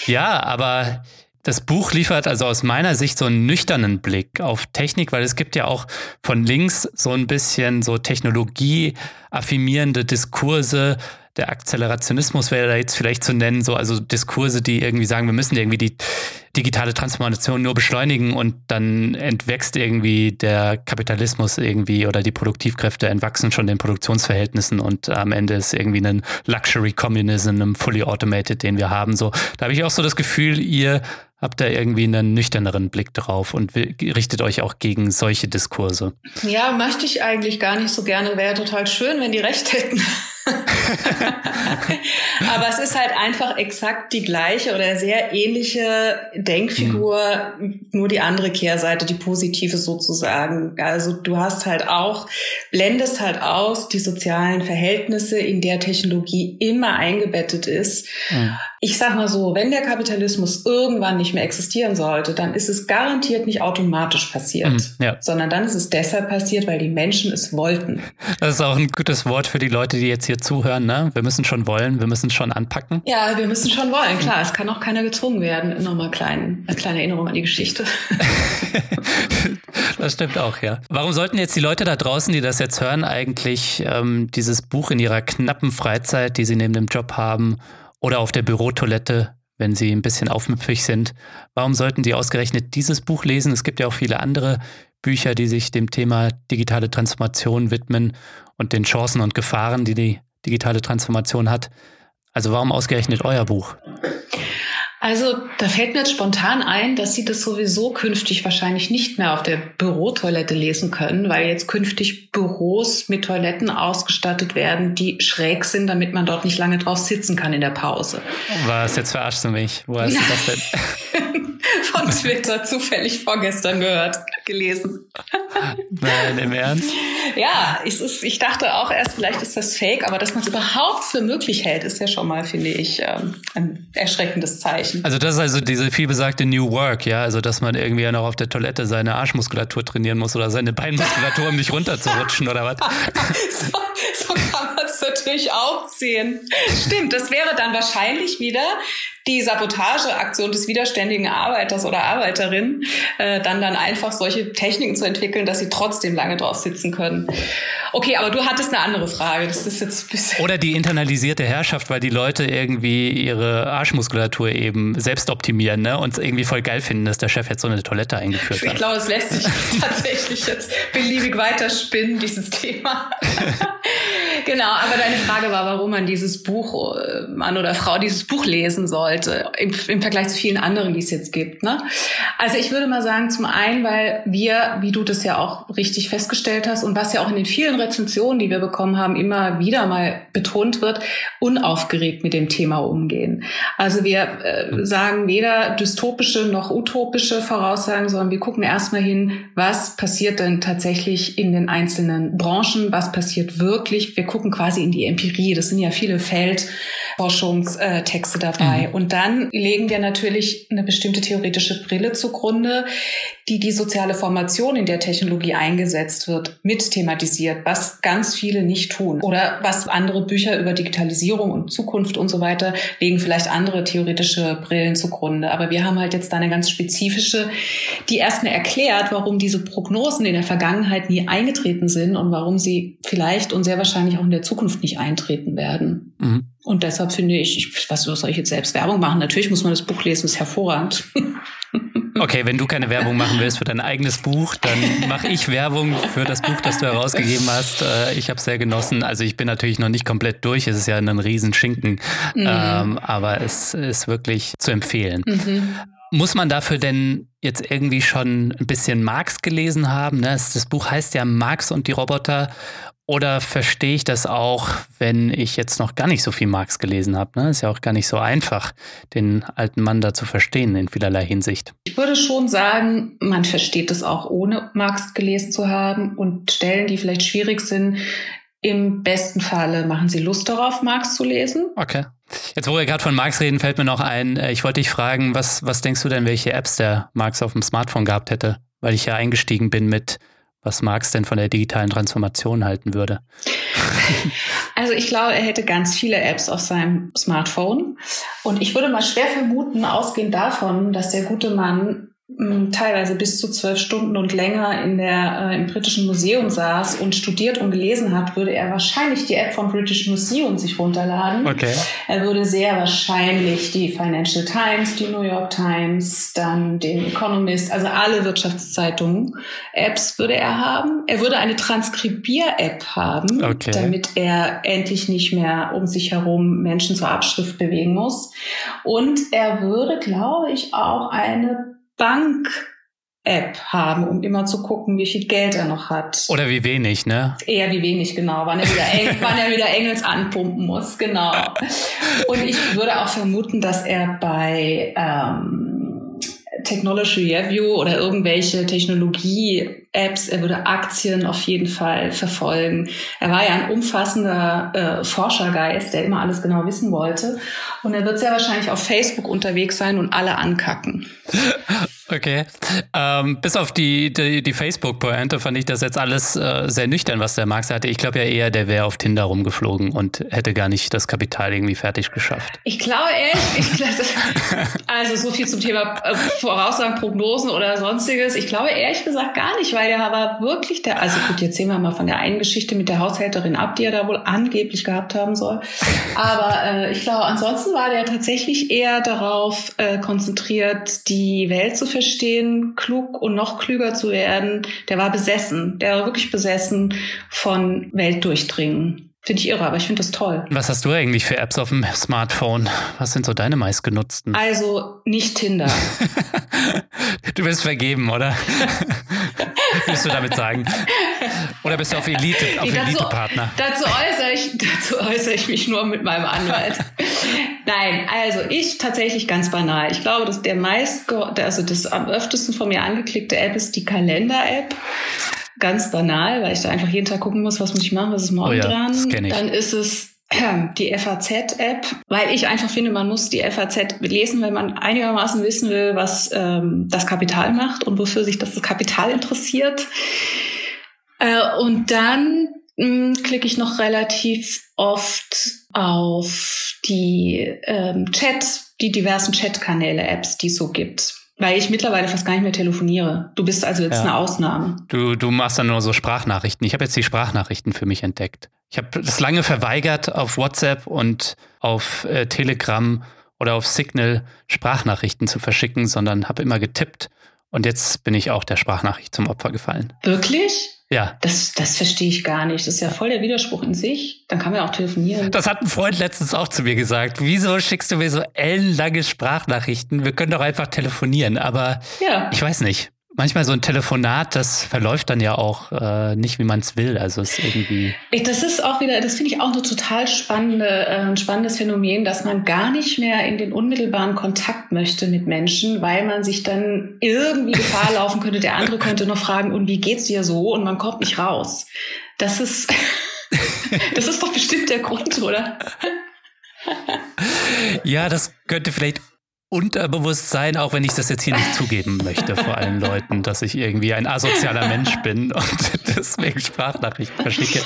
Ja, aber das Buch liefert also aus meiner Sicht so einen nüchternen Blick auf Technik, weil es gibt ja auch von links so ein bisschen so technologieaffirmierende Diskurse. Der Akzelerationismus wäre da jetzt vielleicht zu nennen, so also Diskurse, die irgendwie sagen, wir müssen irgendwie die digitale Transformation nur beschleunigen und dann entwächst irgendwie der Kapitalismus irgendwie oder die Produktivkräfte entwachsen schon den Produktionsverhältnissen und am Ende ist irgendwie ein Luxury Communism, ein fully automated, den wir haben. So, da habe ich auch so das Gefühl, ihr habt da irgendwie einen nüchterneren Blick drauf und richtet euch auch gegen solche Diskurse. Ja, möchte ich eigentlich gar nicht so gerne. Wäre total schön, wenn die recht hätten. Aber es ist halt einfach exakt die gleiche oder sehr ähnliche Denkfigur, mhm. nur die andere Kehrseite, die positive sozusagen. Also du hast halt auch, blendest halt aus die sozialen Verhältnisse, in der Technologie immer eingebettet ist. Mhm. Ich sag mal so, wenn der Kapitalismus irgendwann nicht mehr existieren sollte, dann ist es garantiert nicht automatisch passiert, mhm, ja. sondern dann ist es deshalb passiert, weil die Menschen es wollten. Das ist auch ein gutes Wort für die Leute, die jetzt hier zuhören. Ne? Wir müssen schon wollen, wir müssen schon anpacken. Ja, wir müssen schon wollen, klar. Es kann auch keiner gezwungen werden. Nochmal klein, eine kleine Erinnerung an die Geschichte. das stimmt auch, ja. Warum sollten jetzt die Leute da draußen, die das jetzt hören, eigentlich ähm, dieses Buch in ihrer knappen Freizeit, die sie neben dem Job haben, oder auf der Bürotoilette, wenn sie ein bisschen aufmüpfig sind. Warum sollten die ausgerechnet dieses Buch lesen? Es gibt ja auch viele andere Bücher, die sich dem Thema digitale Transformation widmen und den Chancen und Gefahren, die die digitale Transformation hat. Also warum ausgerechnet euer Buch? Also da fällt mir jetzt spontan ein, dass Sie das sowieso künftig wahrscheinlich nicht mehr auf der Bürotoilette lesen können, weil jetzt künftig Büros mit Toiletten ausgestattet werden, die schräg sind, damit man dort nicht lange drauf sitzen kann in der Pause. Was, jetzt verarschst du mich. Wo hast ja. du das denn? Von Twitter zufällig vorgestern gehört, gelesen. Nein, im Ernst? Ja, ich, ich dachte auch erst, vielleicht ist das fake, aber dass man es überhaupt für möglich hält, ist ja schon mal, finde ich, ähm, ein erschreckendes Zeichen. Also das ist also diese vielbesagte New Work, ja, also dass man irgendwie ja noch auf der Toilette seine Arschmuskulatur trainieren muss oder seine Beinmuskulatur, um nicht runterzurutschen oder was? so, so kann man es natürlich auch sehen. Stimmt, das wäre dann wahrscheinlich wieder die Sabotageaktion des widerständigen Arbeiters oder Arbeiterin, äh, dann dann einfach solche Techniken zu entwickeln, dass sie trotzdem lange drauf sitzen können. Okay, aber du hattest eine andere Frage. Das ist jetzt ein bisschen Oder die internalisierte Herrschaft, weil die Leute irgendwie ihre Arschmuskulatur eben selbst optimieren ne? und irgendwie voll geil finden, dass der Chef jetzt so eine Toilette eingeführt ich hat. Ich glaube, es lässt sich tatsächlich jetzt beliebig weiterspinnen, dieses Thema. genau, aber deine Frage war, warum man dieses Buch, äh, Mann oder Frau, dieses Buch lesen sollte, im, im Vergleich zu vielen anderen, die es jetzt gibt. Ne? Also ich würde mal sagen, zum einen, weil wir, wie du das ja auch richtig festgestellt hast und was ja auch in den vielen Rezensionen, die wir bekommen haben, immer wieder mal betont wird, unaufgeregt mit dem Thema umgehen. Also wir äh, sagen weder dystopische noch utopische Voraussagen, sondern wir gucken erstmal hin, was passiert denn tatsächlich in den einzelnen Branchen, was passiert wirklich. Wir gucken quasi in die Empirie. Das sind ja viele Feldforschungstexte dabei. Mhm. Und dann legen wir natürlich eine bestimmte theoretische Brille zugrunde, die die soziale Formation, in der Technologie eingesetzt wird, mit thematisiert, was ganz viele nicht tun. Oder was andere Bücher über Digitalisierung und Zukunft und so weiter legen vielleicht andere theoretische Brillen zugrunde. Aber wir haben halt jetzt da eine ganz spezifische, die erstmal erklärt, warum diese Prognosen in der Vergangenheit nie eingetreten sind und warum sie vielleicht und sehr wahrscheinlich auch in der Zukunft nicht eintreten werden. Mhm. Und deshalb finde ich, ich, was soll ich jetzt selbst Werbung machen? Natürlich muss man das Buch lesen, ist hervorragend. Okay, wenn du keine Werbung machen willst für dein eigenes Buch, dann mache ich Werbung für das Buch, das du herausgegeben hast. Äh, ich habe es sehr genossen. Also ich bin natürlich noch nicht komplett durch. Es ist ja ein Riesenschinken, mhm. ähm, aber es ist wirklich zu empfehlen. Mhm. Muss man dafür denn jetzt irgendwie schon ein bisschen Marx gelesen haben? Ne? Das Buch heißt ja Marx und die Roboter. Oder verstehe ich das auch, wenn ich jetzt noch gar nicht so viel Marx gelesen habe? Ne? Ist ja auch gar nicht so einfach, den alten Mann da zu verstehen in vielerlei Hinsicht. Ich würde schon sagen, man versteht es auch ohne Marx gelesen zu haben und Stellen, die vielleicht schwierig sind. Im besten Falle machen Sie Lust darauf, Marx zu lesen. Okay. Jetzt, wo wir gerade von Marx reden, fällt mir noch ein, äh, ich wollte dich fragen, was, was denkst du denn, welche Apps der Marx auf dem Smartphone gehabt hätte? Weil ich ja eingestiegen bin mit was Marx denn von der digitalen Transformation halten würde. Also ich glaube, er hätte ganz viele Apps auf seinem Smartphone. Und ich würde mal schwer vermuten, ausgehend davon, dass der gute Mann teilweise bis zu zwölf Stunden und länger in der, äh, im Britischen Museum saß und studiert und gelesen hat, würde er wahrscheinlich die App vom British Museum sich runterladen. Okay. Er würde sehr wahrscheinlich die Financial Times, die New York Times, dann den Economist, also alle Wirtschaftszeitungen, Apps würde er haben. Er würde eine Transkribier-App haben, okay. damit er endlich nicht mehr um sich herum Menschen zur Abschrift bewegen muss. Und er würde, glaube ich, auch eine Bank App haben, um immer zu gucken, wie viel Geld er noch hat. Oder wie wenig, ne? Eher wie wenig, genau. Wann er wieder, Eng, wann er wieder Engels anpumpen muss, genau. Und ich würde auch vermuten, dass er bei ähm, Technology Review oder irgendwelche Technologie-Apps, er würde Aktien auf jeden Fall verfolgen. Er war ja ein umfassender äh, Forschergeist, der immer alles genau wissen wollte. Und er wird sehr wahrscheinlich auf Facebook unterwegs sein und alle ankacken. Okay. Ähm, bis auf die, die, die Facebook-Pointe fand ich das jetzt alles äh, sehr nüchtern, was der Marx hatte. Ich glaube ja eher, der wäre auf Tinder rumgeflogen und hätte gar nicht das Kapital irgendwie fertig geschafft. Ich glaube ehrlich, ich also so viel zum Thema äh, Voraussagen, Prognosen oder sonstiges. Ich glaube ehrlich gesagt gar nicht, weil der war wirklich der, also gut, jetzt sehen wir mal von der einen Geschichte mit der Haushälterin ab, die er da wohl angeblich gehabt haben soll. Aber äh, ich glaube, ansonsten war der tatsächlich eher darauf äh, konzentriert, die Welt zu verstehen, klug und noch klüger zu werden, der war besessen. Der war wirklich besessen von Weltdurchdringen. Finde ich irre, aber ich finde das toll. Was hast du eigentlich für Apps auf dem Smartphone? Was sind so deine meistgenutzten? Also nicht Tinder. du bist vergeben, oder? Willst du damit sagen? Oder bist du auf Elite, auf Elite-Partner? Dazu, äußere ich, dazu äußere ich mich nur mit meinem Anwalt. Nein, also ich tatsächlich ganz banal. Ich glaube, dass der meist, also das am öftesten von mir angeklickte App ist die Kalender-App ganz banal, weil ich da einfach jeden Tag gucken muss, was muss ich machen, was ist morgen oh ja, dran. Dann ist es die FAZ-App, weil ich einfach finde, man muss die FAZ lesen, wenn man einigermaßen wissen will, was ähm, das Kapital macht und wofür sich das Kapital interessiert. Äh, und dann hm, klicke ich noch relativ oft auf die ähm, Chat, die diversen Chatkanäle, Apps, die es so gibt. Weil ich mittlerweile fast gar nicht mehr telefoniere. Du bist also jetzt ja. eine Ausnahme. Du, du machst dann nur so Sprachnachrichten. Ich habe jetzt die Sprachnachrichten für mich entdeckt. Ich habe das lange verweigert, auf WhatsApp und auf äh, Telegram oder auf Signal Sprachnachrichten zu verschicken, sondern habe immer getippt. Und jetzt bin ich auch der Sprachnachricht zum Opfer gefallen. Wirklich? Ja. Das, das verstehe ich gar nicht. Das ist ja voll der Widerspruch in sich. Dann kann man ja auch telefonieren. Das hat ein Freund letztens auch zu mir gesagt. Wieso schickst du mir so ellenlange Sprachnachrichten? Wir können doch einfach telefonieren. Aber ja. ich weiß nicht manchmal so ein Telefonat, das verläuft dann ja auch äh, nicht, wie man es will. Also es ist irgendwie. Das ist auch wieder, das finde ich auch ein total spannende, äh, spannendes Phänomen, dass man gar nicht mehr in den unmittelbaren Kontakt möchte mit Menschen, weil man sich dann irgendwie Gefahr laufen könnte. Der andere könnte noch fragen, und wie geht's dir so? Und man kommt nicht raus. Das ist, das ist doch bestimmt der Grund, oder? ja, das könnte vielleicht Unterbewusstsein, auch wenn ich das jetzt hier nicht zugeben möchte vor allen Leuten, dass ich irgendwie ein asozialer Mensch bin und deswegen Sprachnachrichten verschicke.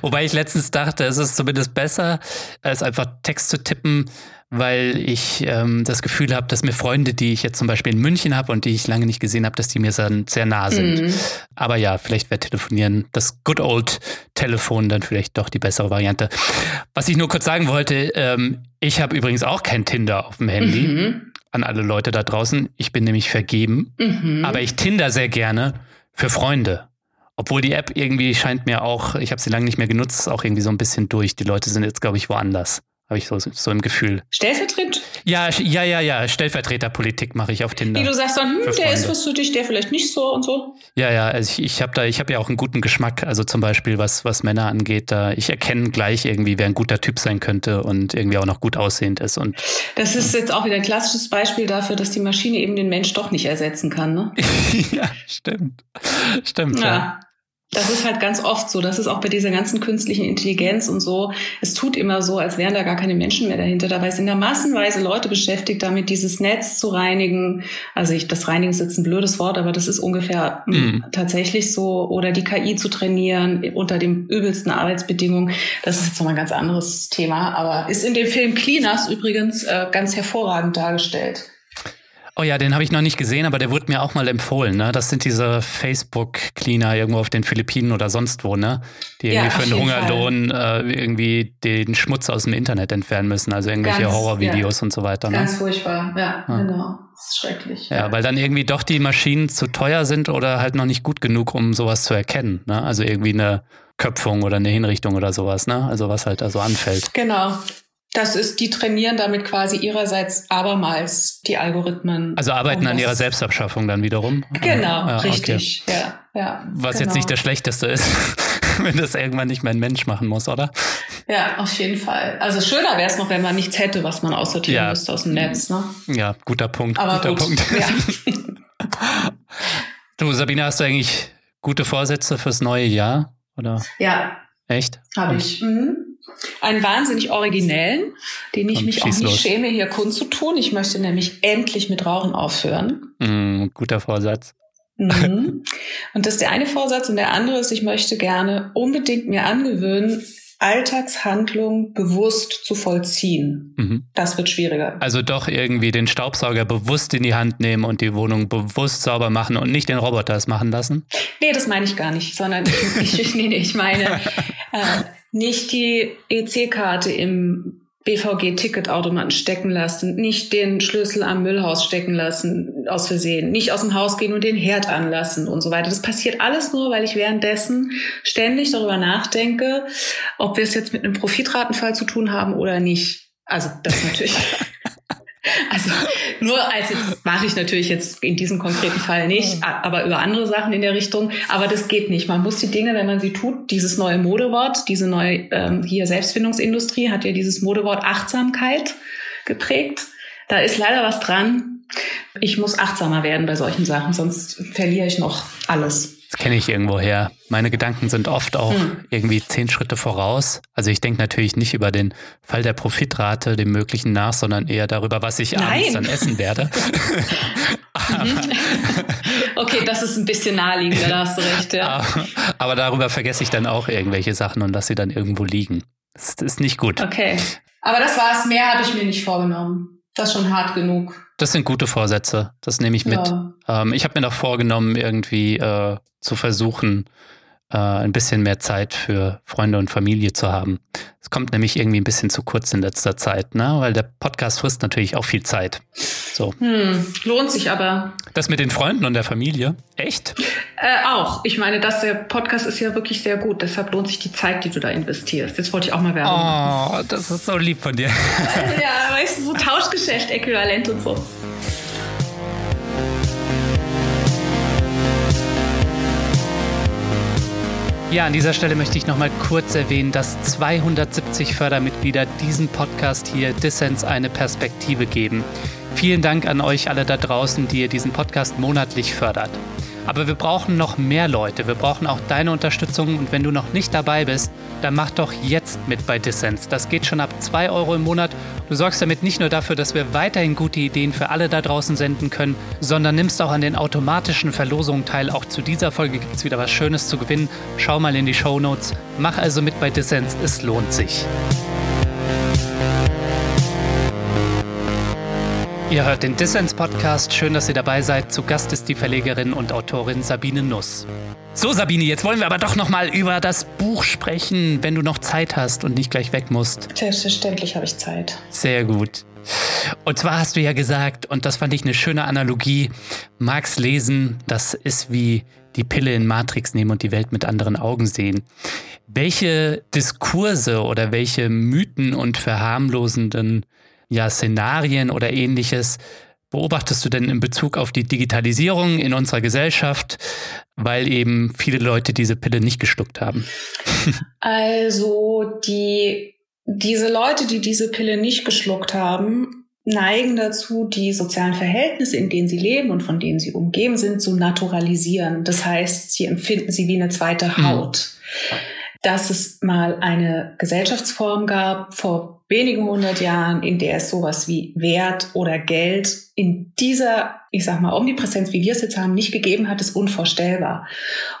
Wobei ich letztens dachte, es ist zumindest besser, als einfach Text zu tippen, weil ich ähm, das Gefühl habe, dass mir Freunde, die ich jetzt zum Beispiel in München habe und die ich lange nicht gesehen habe, dass die mir dann sehr nah sind. Mhm. Aber ja, vielleicht wäre Telefonieren, das Good Old Telefon dann vielleicht doch die bessere Variante. Was ich nur kurz sagen wollte, ähm, ich habe übrigens auch kein Tinder auf dem Handy. Mhm. An alle Leute da draußen. Ich bin nämlich vergeben. Mhm. Aber ich Tinder sehr gerne für Freunde. Obwohl die App irgendwie scheint mir auch, ich habe sie lange nicht mehr genutzt, auch irgendwie so ein bisschen durch. Die Leute sind jetzt, glaube ich, woanders. Habe ich so, so im Gefühl. Stellvertretend? Ja, ja, ja, ja. Stellvertreterpolitik mache ich auf Tinder. Wie du sagst dann, hm, der ist was für dich, der vielleicht nicht so und so. Ja, ja. Also ich, ich habe da, ich habe ja auch einen guten Geschmack. Also zum Beispiel, was, was Männer angeht, da ich erkenne gleich irgendwie, wer ein guter Typ sein könnte und irgendwie auch noch gut aussehend ist. Und das ist jetzt auch wieder ein klassisches Beispiel dafür, dass die Maschine eben den Mensch doch nicht ersetzen kann, ne? ja, stimmt. Stimmt, ja. ja. Das ist halt ganz oft so. Das ist auch bei dieser ganzen künstlichen Intelligenz und so. Es tut immer so, als wären da gar keine Menschen mehr dahinter. Dabei sind da massenweise Leute beschäftigt, damit dieses Netz zu reinigen. Also ich, das Reinigen ist jetzt ein blödes Wort, aber das ist ungefähr mhm. tatsächlich so. Oder die KI zu trainieren unter den übelsten Arbeitsbedingungen. Das ist jetzt nochmal ein ganz anderes Thema. Aber ist in dem Film Cleaners übrigens äh, ganz hervorragend dargestellt. Oh ja, den habe ich noch nicht gesehen, aber der wurde mir auch mal empfohlen. Ne? Das sind diese Facebook-Cleaner irgendwo auf den Philippinen oder sonst wo, ne? Die irgendwie ja, für einen Hungerlohn äh, irgendwie den Schmutz aus dem Internet entfernen müssen, also irgendwelche Horrorvideos ja. und so weiter. Ne? Ganz furchtbar, ja, ja, genau. Das ist schrecklich. Ja, weil dann irgendwie doch die Maschinen zu teuer sind oder halt noch nicht gut genug, um sowas zu erkennen. Ne? Also irgendwie eine Köpfung oder eine Hinrichtung oder sowas, ne? Also was halt da so anfällt. Genau. Das ist, die trainieren damit quasi ihrerseits abermals die Algorithmen. Also arbeiten an ihrer Selbstabschaffung dann wiederum. Genau, ja, richtig. Okay. Ja, ja, Was genau. jetzt nicht das Schlechteste ist, wenn das irgendwann nicht mehr ein Mensch machen muss, oder? Ja, auf jeden Fall. Also schöner wäre es noch, wenn man nichts hätte, was man aussortieren ja. müsste aus dem Netz. Ne? Ja, guter Punkt. Aber guter gut, Punkt. Ja. du, Sabine, hast du eigentlich gute Vorsätze fürs neue Jahr? Oder? Ja. Echt? Habe ich. Mhm einen wahnsinnig originellen, den ich Komm, mich auch nicht los. schäme, hier kundzutun. Ich möchte nämlich endlich mit Rauchen aufhören. Mm, guter Vorsatz. Mhm. Und das ist der eine Vorsatz. Und der andere ist, ich möchte gerne unbedingt mir angewöhnen, Alltagshandlungen bewusst zu vollziehen. Mhm. Das wird schwieriger. Also doch irgendwie den Staubsauger bewusst in die Hand nehmen und die Wohnung bewusst sauber machen und nicht den Roboter es machen lassen? Nee, das meine ich gar nicht, sondern ich, ich, nee, nee, ich meine äh, nicht die EC-Karte im BVG-Ticketautomaten stecken lassen, nicht den Schlüssel am Müllhaus stecken lassen, aus Versehen, nicht aus dem Haus gehen und den Herd anlassen und so weiter. Das passiert alles nur, weil ich währenddessen ständig darüber nachdenke, ob wir es jetzt mit einem Profitratenfall zu tun haben oder nicht. Also das natürlich. Also nur als jetzt mache ich natürlich jetzt in diesem konkreten Fall nicht, aber über andere Sachen in der Richtung. Aber das geht nicht. Man muss die Dinge, wenn man sie tut, dieses neue Modewort, diese neue ähm, hier Selbstfindungsindustrie hat ja dieses Modewort Achtsamkeit geprägt. Da ist leider was dran. Ich muss achtsamer werden bei solchen Sachen, sonst verliere ich noch alles. Das kenne ich irgendwo her. Meine Gedanken sind oft auch hm. irgendwie zehn Schritte voraus. Also ich denke natürlich nicht über den Fall der Profitrate, dem möglichen nach, sondern eher darüber, was ich Nein. abends dann essen werde. okay, das ist ein bisschen naheliegend, da hast du recht. Ja. Aber, aber darüber vergesse ich dann auch irgendwelche Sachen und lasse sie dann irgendwo liegen. Das ist nicht gut. Okay. Aber das war's. Mehr habe ich mir nicht vorgenommen. Das ist schon hart genug. Das sind gute Vorsätze. Das nehme ich mit. Ja. Ähm, ich habe mir noch vorgenommen, irgendwie äh, zu versuchen, äh, ein bisschen mehr Zeit für Freunde und Familie zu haben. Es kommt nämlich irgendwie ein bisschen zu kurz in letzter Zeit, ne? weil der Podcast frisst natürlich auch viel Zeit. So. Hm, lohnt sich aber. Das mit den Freunden und der Familie? Echt? Äh, auch. Ich meine, das, der Podcast ist ja wirklich sehr gut. Deshalb lohnt sich die Zeit, die du da investierst. Jetzt wollte ich auch mal Werbung Oh, das ist so lieb von dir. ja, weißt du, so Tauschgeschäft, Äquivalent und so. Ja, an dieser Stelle möchte ich noch mal kurz erwähnen, dass 270 Fördermitglieder diesem Podcast hier Dissens eine Perspektive geben. Vielen Dank an euch alle da draußen, die ihr diesen Podcast monatlich fördert. Aber wir brauchen noch mehr Leute. Wir brauchen auch deine Unterstützung. Und wenn du noch nicht dabei bist, dann mach doch jetzt mit bei Dissens. Das geht schon ab 2 Euro im Monat. Du sorgst damit nicht nur dafür, dass wir weiterhin gute Ideen für alle da draußen senden können, sondern nimmst auch an den automatischen Verlosungen teil. Auch zu dieser Folge gibt es wieder was Schönes zu gewinnen. Schau mal in die Show Notes. Mach also mit bei Dissens. Es lohnt sich. Ihr hört den Dissens Podcast. Schön, dass ihr dabei seid. Zu Gast ist die Verlegerin und Autorin Sabine Nuss. So, Sabine, jetzt wollen wir aber doch noch mal über das Buch sprechen, wenn du noch Zeit hast und nicht gleich weg musst. Selbstverständlich habe ich Zeit. Sehr gut. Und zwar hast du ja gesagt, und das fand ich eine schöne Analogie, magst lesen, das ist wie die Pille in Matrix nehmen und die Welt mit anderen Augen sehen. Welche Diskurse oder welche Mythen und verharmlosenden ja, Szenarien oder ähnliches beobachtest du denn in Bezug auf die Digitalisierung in unserer Gesellschaft, weil eben viele Leute diese Pille nicht geschluckt haben? Also die, diese Leute, die diese Pille nicht geschluckt haben, neigen dazu, die sozialen Verhältnisse, in denen sie leben und von denen sie umgeben sind, zu naturalisieren. Das heißt, sie empfinden sie wie eine zweite hm. Haut. Mhm. Dass es mal eine Gesellschaftsform gab vor wenigen hundert Jahren, in der es sowas wie Wert oder Geld in dieser, ich sag mal, Omnipräsenz, wie wir es jetzt haben, nicht gegeben hat, ist unvorstellbar.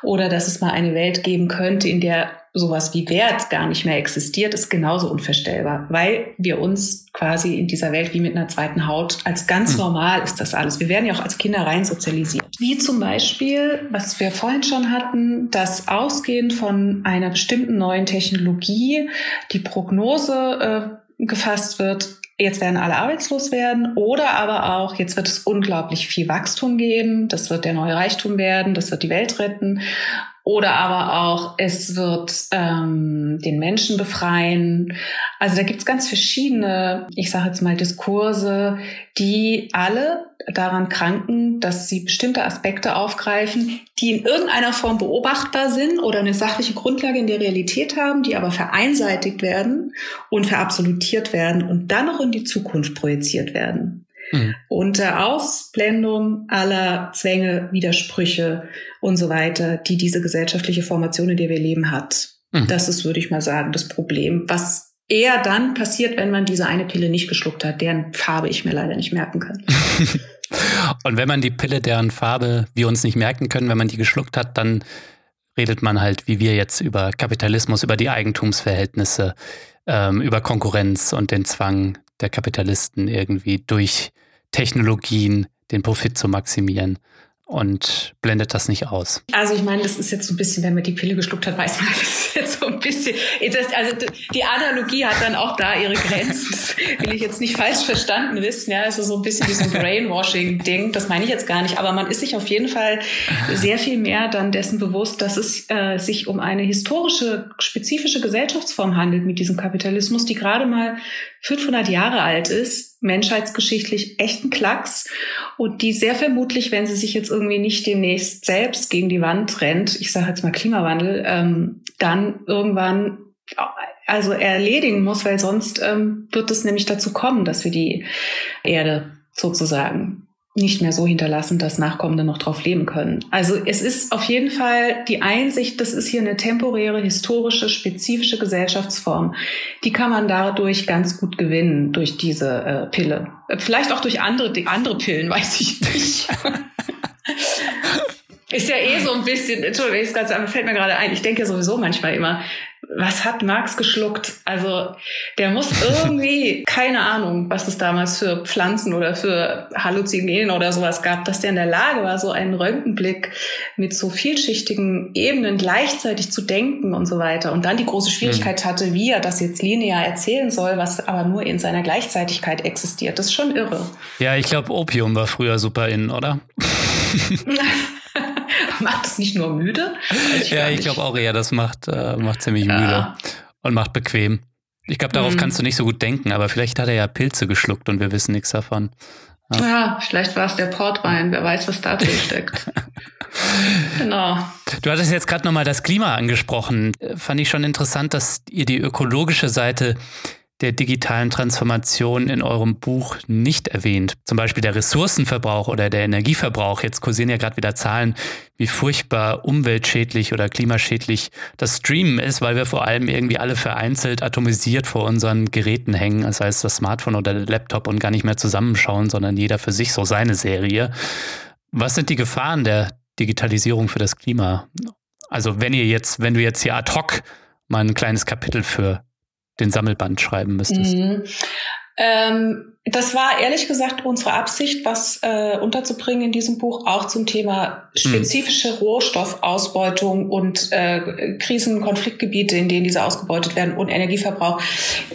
Oder dass es mal eine Welt geben könnte, in der sowas wie Wert gar nicht mehr existiert, ist genauso unvorstellbar, weil wir uns quasi in dieser Welt wie mit einer zweiten Haut als ganz hm. normal ist das alles. Wir werden ja auch als Kinder rein sozialisiert. Wie zum Beispiel, was wir vorhin schon hatten, das Ausgehen von einer bestimmten neuen Technologie, die Prognose äh, gefasst wird, jetzt werden alle arbeitslos werden oder aber auch, jetzt wird es unglaublich viel Wachstum geben, das wird der neue Reichtum werden, das wird die Welt retten oder aber auch, es wird ähm, den Menschen befreien. Also da gibt's ganz verschiedene, ich sage jetzt mal, Diskurse, die alle daran kranken, dass sie bestimmte Aspekte aufgreifen, die in irgendeiner Form beobachtbar sind oder eine sachliche Grundlage in der Realität haben, die aber vereinseitigt werden und verabsolutiert werden und dann noch in die Zukunft projiziert werden. Mhm. Unter Ausblendung aller Zwänge, Widersprüche und so weiter, die diese gesellschaftliche Formation, in der wir leben, hat. Mhm. Das ist, würde ich mal sagen, das Problem, was eher dann passiert, wenn man diese eine Pille nicht geschluckt hat, deren Farbe ich mir leider nicht merken kann. und wenn man die Pille, deren Farbe wir uns nicht merken können, wenn man die geschluckt hat, dann redet man halt, wie wir jetzt, über Kapitalismus, über die Eigentumsverhältnisse, ähm, über Konkurrenz und den Zwang der Kapitalisten irgendwie durch Technologien den Profit zu maximieren und blendet das nicht aus. Also ich meine, das ist jetzt so ein bisschen, wenn man die Pille geschluckt hat, weiß man, das ist jetzt so ein bisschen, das, also die Analogie hat dann auch da ihre Grenzen. Will ich jetzt nicht falsch verstanden wissen, ja, also so ein bisschen wie Brainwashing-Ding, das meine ich jetzt gar nicht, aber man ist sich auf jeden Fall sehr viel mehr dann dessen bewusst, dass es äh, sich um eine historische, spezifische Gesellschaftsform handelt mit diesem Kapitalismus, die gerade mal 500 Jahre alt ist, menschheitsgeschichtlich echten Klacks und die sehr vermutlich, wenn sie sich jetzt irgendwie nicht demnächst selbst gegen die Wand rennt, ich sage jetzt mal Klimawandel, ähm, dann irgendwann also erledigen muss, weil sonst ähm, wird es nämlich dazu kommen, dass wir die Erde sozusagen nicht mehr so hinterlassen, dass Nachkommende noch drauf leben können. Also es ist auf jeden Fall die Einsicht, das ist hier eine temporäre, historische, spezifische Gesellschaftsform. Die kann man dadurch ganz gut gewinnen, durch diese äh, Pille. Vielleicht auch durch andere, andere Pillen, weiß ich nicht. ist ja eh so ein bisschen, Entschuldigung, das Ganze fällt mir gerade ein, ich denke sowieso manchmal immer, was hat Marx geschluckt? Also der muss irgendwie, keine Ahnung, was es damals für Pflanzen oder für Halluzinogene oder sowas gab, dass der in der Lage war, so einen Röntgenblick mit so vielschichtigen Ebenen gleichzeitig zu denken und so weiter. Und dann die große Schwierigkeit mhm. hatte, wie er das jetzt linear erzählen soll, was aber nur in seiner Gleichzeitigkeit existiert. Das ist schon irre. Ja, ich glaube, Opium war früher super in, oder? macht es nicht nur müde? Ich ja, ich glaube auch eher, das macht, äh, macht ziemlich ja. müde und macht bequem. Ich glaube, darauf mhm. kannst du nicht so gut denken, aber vielleicht hat er ja Pilze geschluckt und wir wissen nichts davon. Ja, ja vielleicht war es der Portwein, wer weiß, was da drin steckt. genau. Du hattest jetzt gerade nochmal das Klima angesprochen. Fand ich schon interessant, dass ihr die ökologische Seite der digitalen Transformation in eurem Buch nicht erwähnt. Zum Beispiel der Ressourcenverbrauch oder der Energieverbrauch. Jetzt kursieren ja gerade wieder Zahlen, wie furchtbar umweltschädlich oder klimaschädlich das Streamen ist, weil wir vor allem irgendwie alle vereinzelt atomisiert vor unseren Geräten hängen. Das heißt, das Smartphone oder der Laptop und gar nicht mehr zusammenschauen, sondern jeder für sich so seine Serie. Was sind die Gefahren der Digitalisierung für das Klima? Also wenn ihr jetzt, wenn du jetzt hier ad hoc mal ein kleines Kapitel für den Sammelband schreiben müsstest? Ähm, das war ehrlich gesagt unsere Absicht, was äh, unterzubringen in diesem Buch, auch zum Thema spezifische mhm. Rohstoffausbeutung und äh, Krisen, Konfliktgebiete, in denen diese ausgebeutet werden und Energieverbrauch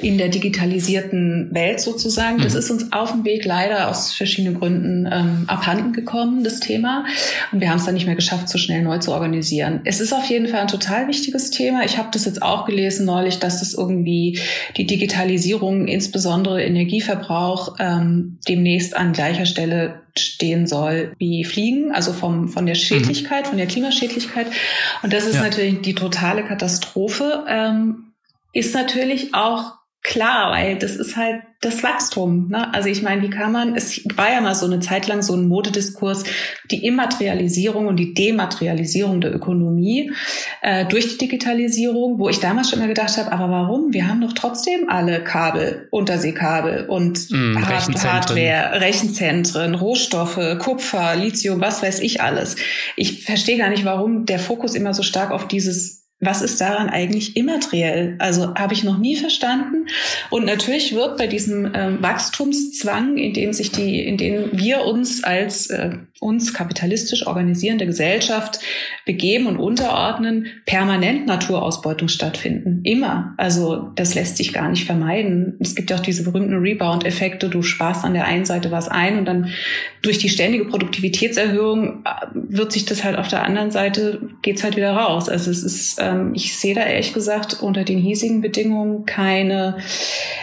in der digitalisierten Welt sozusagen. Mhm. Das ist uns auf dem Weg leider aus verschiedenen Gründen ähm, abhanden gekommen, das Thema. Und wir haben es dann nicht mehr geschafft, so schnell neu zu organisieren. Es ist auf jeden Fall ein total wichtiges Thema. Ich habe das jetzt auch gelesen neulich, dass es irgendwie die Digitalisierung, insbesondere Energieverbrauch, auch ähm, demnächst an gleicher Stelle stehen soll wie Fliegen, also vom, von der Schädlichkeit, mhm. von der Klimaschädlichkeit. Und das ist ja. natürlich die totale Katastrophe. Ähm, ist natürlich auch klar, weil das ist halt das Wachstum. Ne? Also ich meine, wie kann man, es war ja mal so eine Zeit lang so ein Modediskurs, die Immaterialisierung und die Dematerialisierung der Ökonomie äh, durch die Digitalisierung, wo ich damals schon immer gedacht habe, aber warum? Wir haben doch trotzdem alle Kabel, Unterseekabel und mm, Rechenzentren. Hardware, Rechenzentren, Rohstoffe, Kupfer, Lithium, was weiß ich alles. Ich verstehe gar nicht, warum der Fokus immer so stark auf dieses was ist daran eigentlich immateriell? Also habe ich noch nie verstanden. Und natürlich wird bei diesem äh, Wachstumszwang, in dem sich die, in dem wir uns als äh, uns kapitalistisch organisierende Gesellschaft begeben und unterordnen, permanent Naturausbeutung stattfinden. Immer. Also das lässt sich gar nicht vermeiden. Es gibt ja auch diese berühmten Rebound-Effekte. Du sparst an der einen Seite was ein und dann durch die ständige Produktivitätserhöhung äh, wird sich das halt auf der anderen Seite geht's halt wieder raus. Also es ist, ähm, ich sehe da ehrlich gesagt unter den hiesigen Bedingungen keine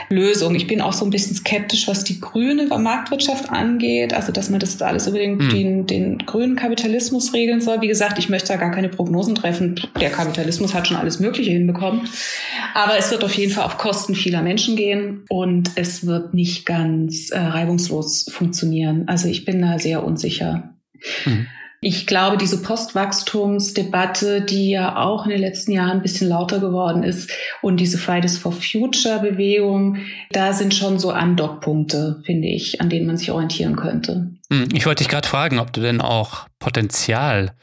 Lösung. Ich bin auch so ein bisschen skeptisch, was die grüne Marktwirtschaft angeht. Also dass man das alles über den, hm. den, den grünen Kapitalismus regeln soll. Wie gesagt, ich möchte da gar keine Prognosen treffen. Der Kapitalismus hat schon alles Mögliche hinbekommen. Aber es wird auf jeden Fall auf Kosten vieler Menschen gehen und es wird nicht ganz äh, reibungslos funktionieren. Also ich bin da sehr unsicher. Mhm. Ich glaube, diese Postwachstumsdebatte, die ja auch in den letzten Jahren ein bisschen lauter geworden ist und diese Fridays for Future Bewegung, da sind schon so Andockpunkte, finde ich, an denen man sich orientieren könnte. Hm, ich wollte dich gerade fragen, ob du denn auch Potenzial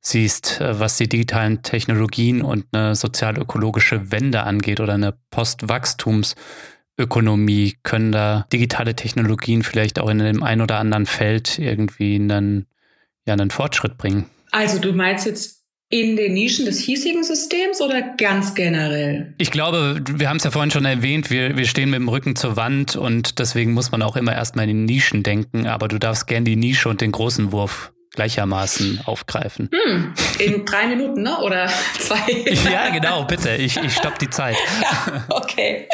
siehst, äh, was die digitalen Technologien und eine sozial-ökologische Wende angeht oder eine Postwachstumsökonomie, können da digitale Technologien vielleicht auch in dem ein oder anderen Feld irgendwie einen ja einen Fortschritt bringen. Also du meinst jetzt in den Nischen des hiesigen Systems oder ganz generell? Ich glaube, wir haben es ja vorhin schon erwähnt, wir, wir stehen mit dem Rücken zur Wand und deswegen muss man auch immer erstmal in den Nischen denken, aber du darfst gern die Nische und den großen Wurf gleichermaßen aufgreifen. Hm, in drei Minuten, ne? Oder zwei? ja, genau, bitte. Ich, ich stopp die Zeit. ja, okay.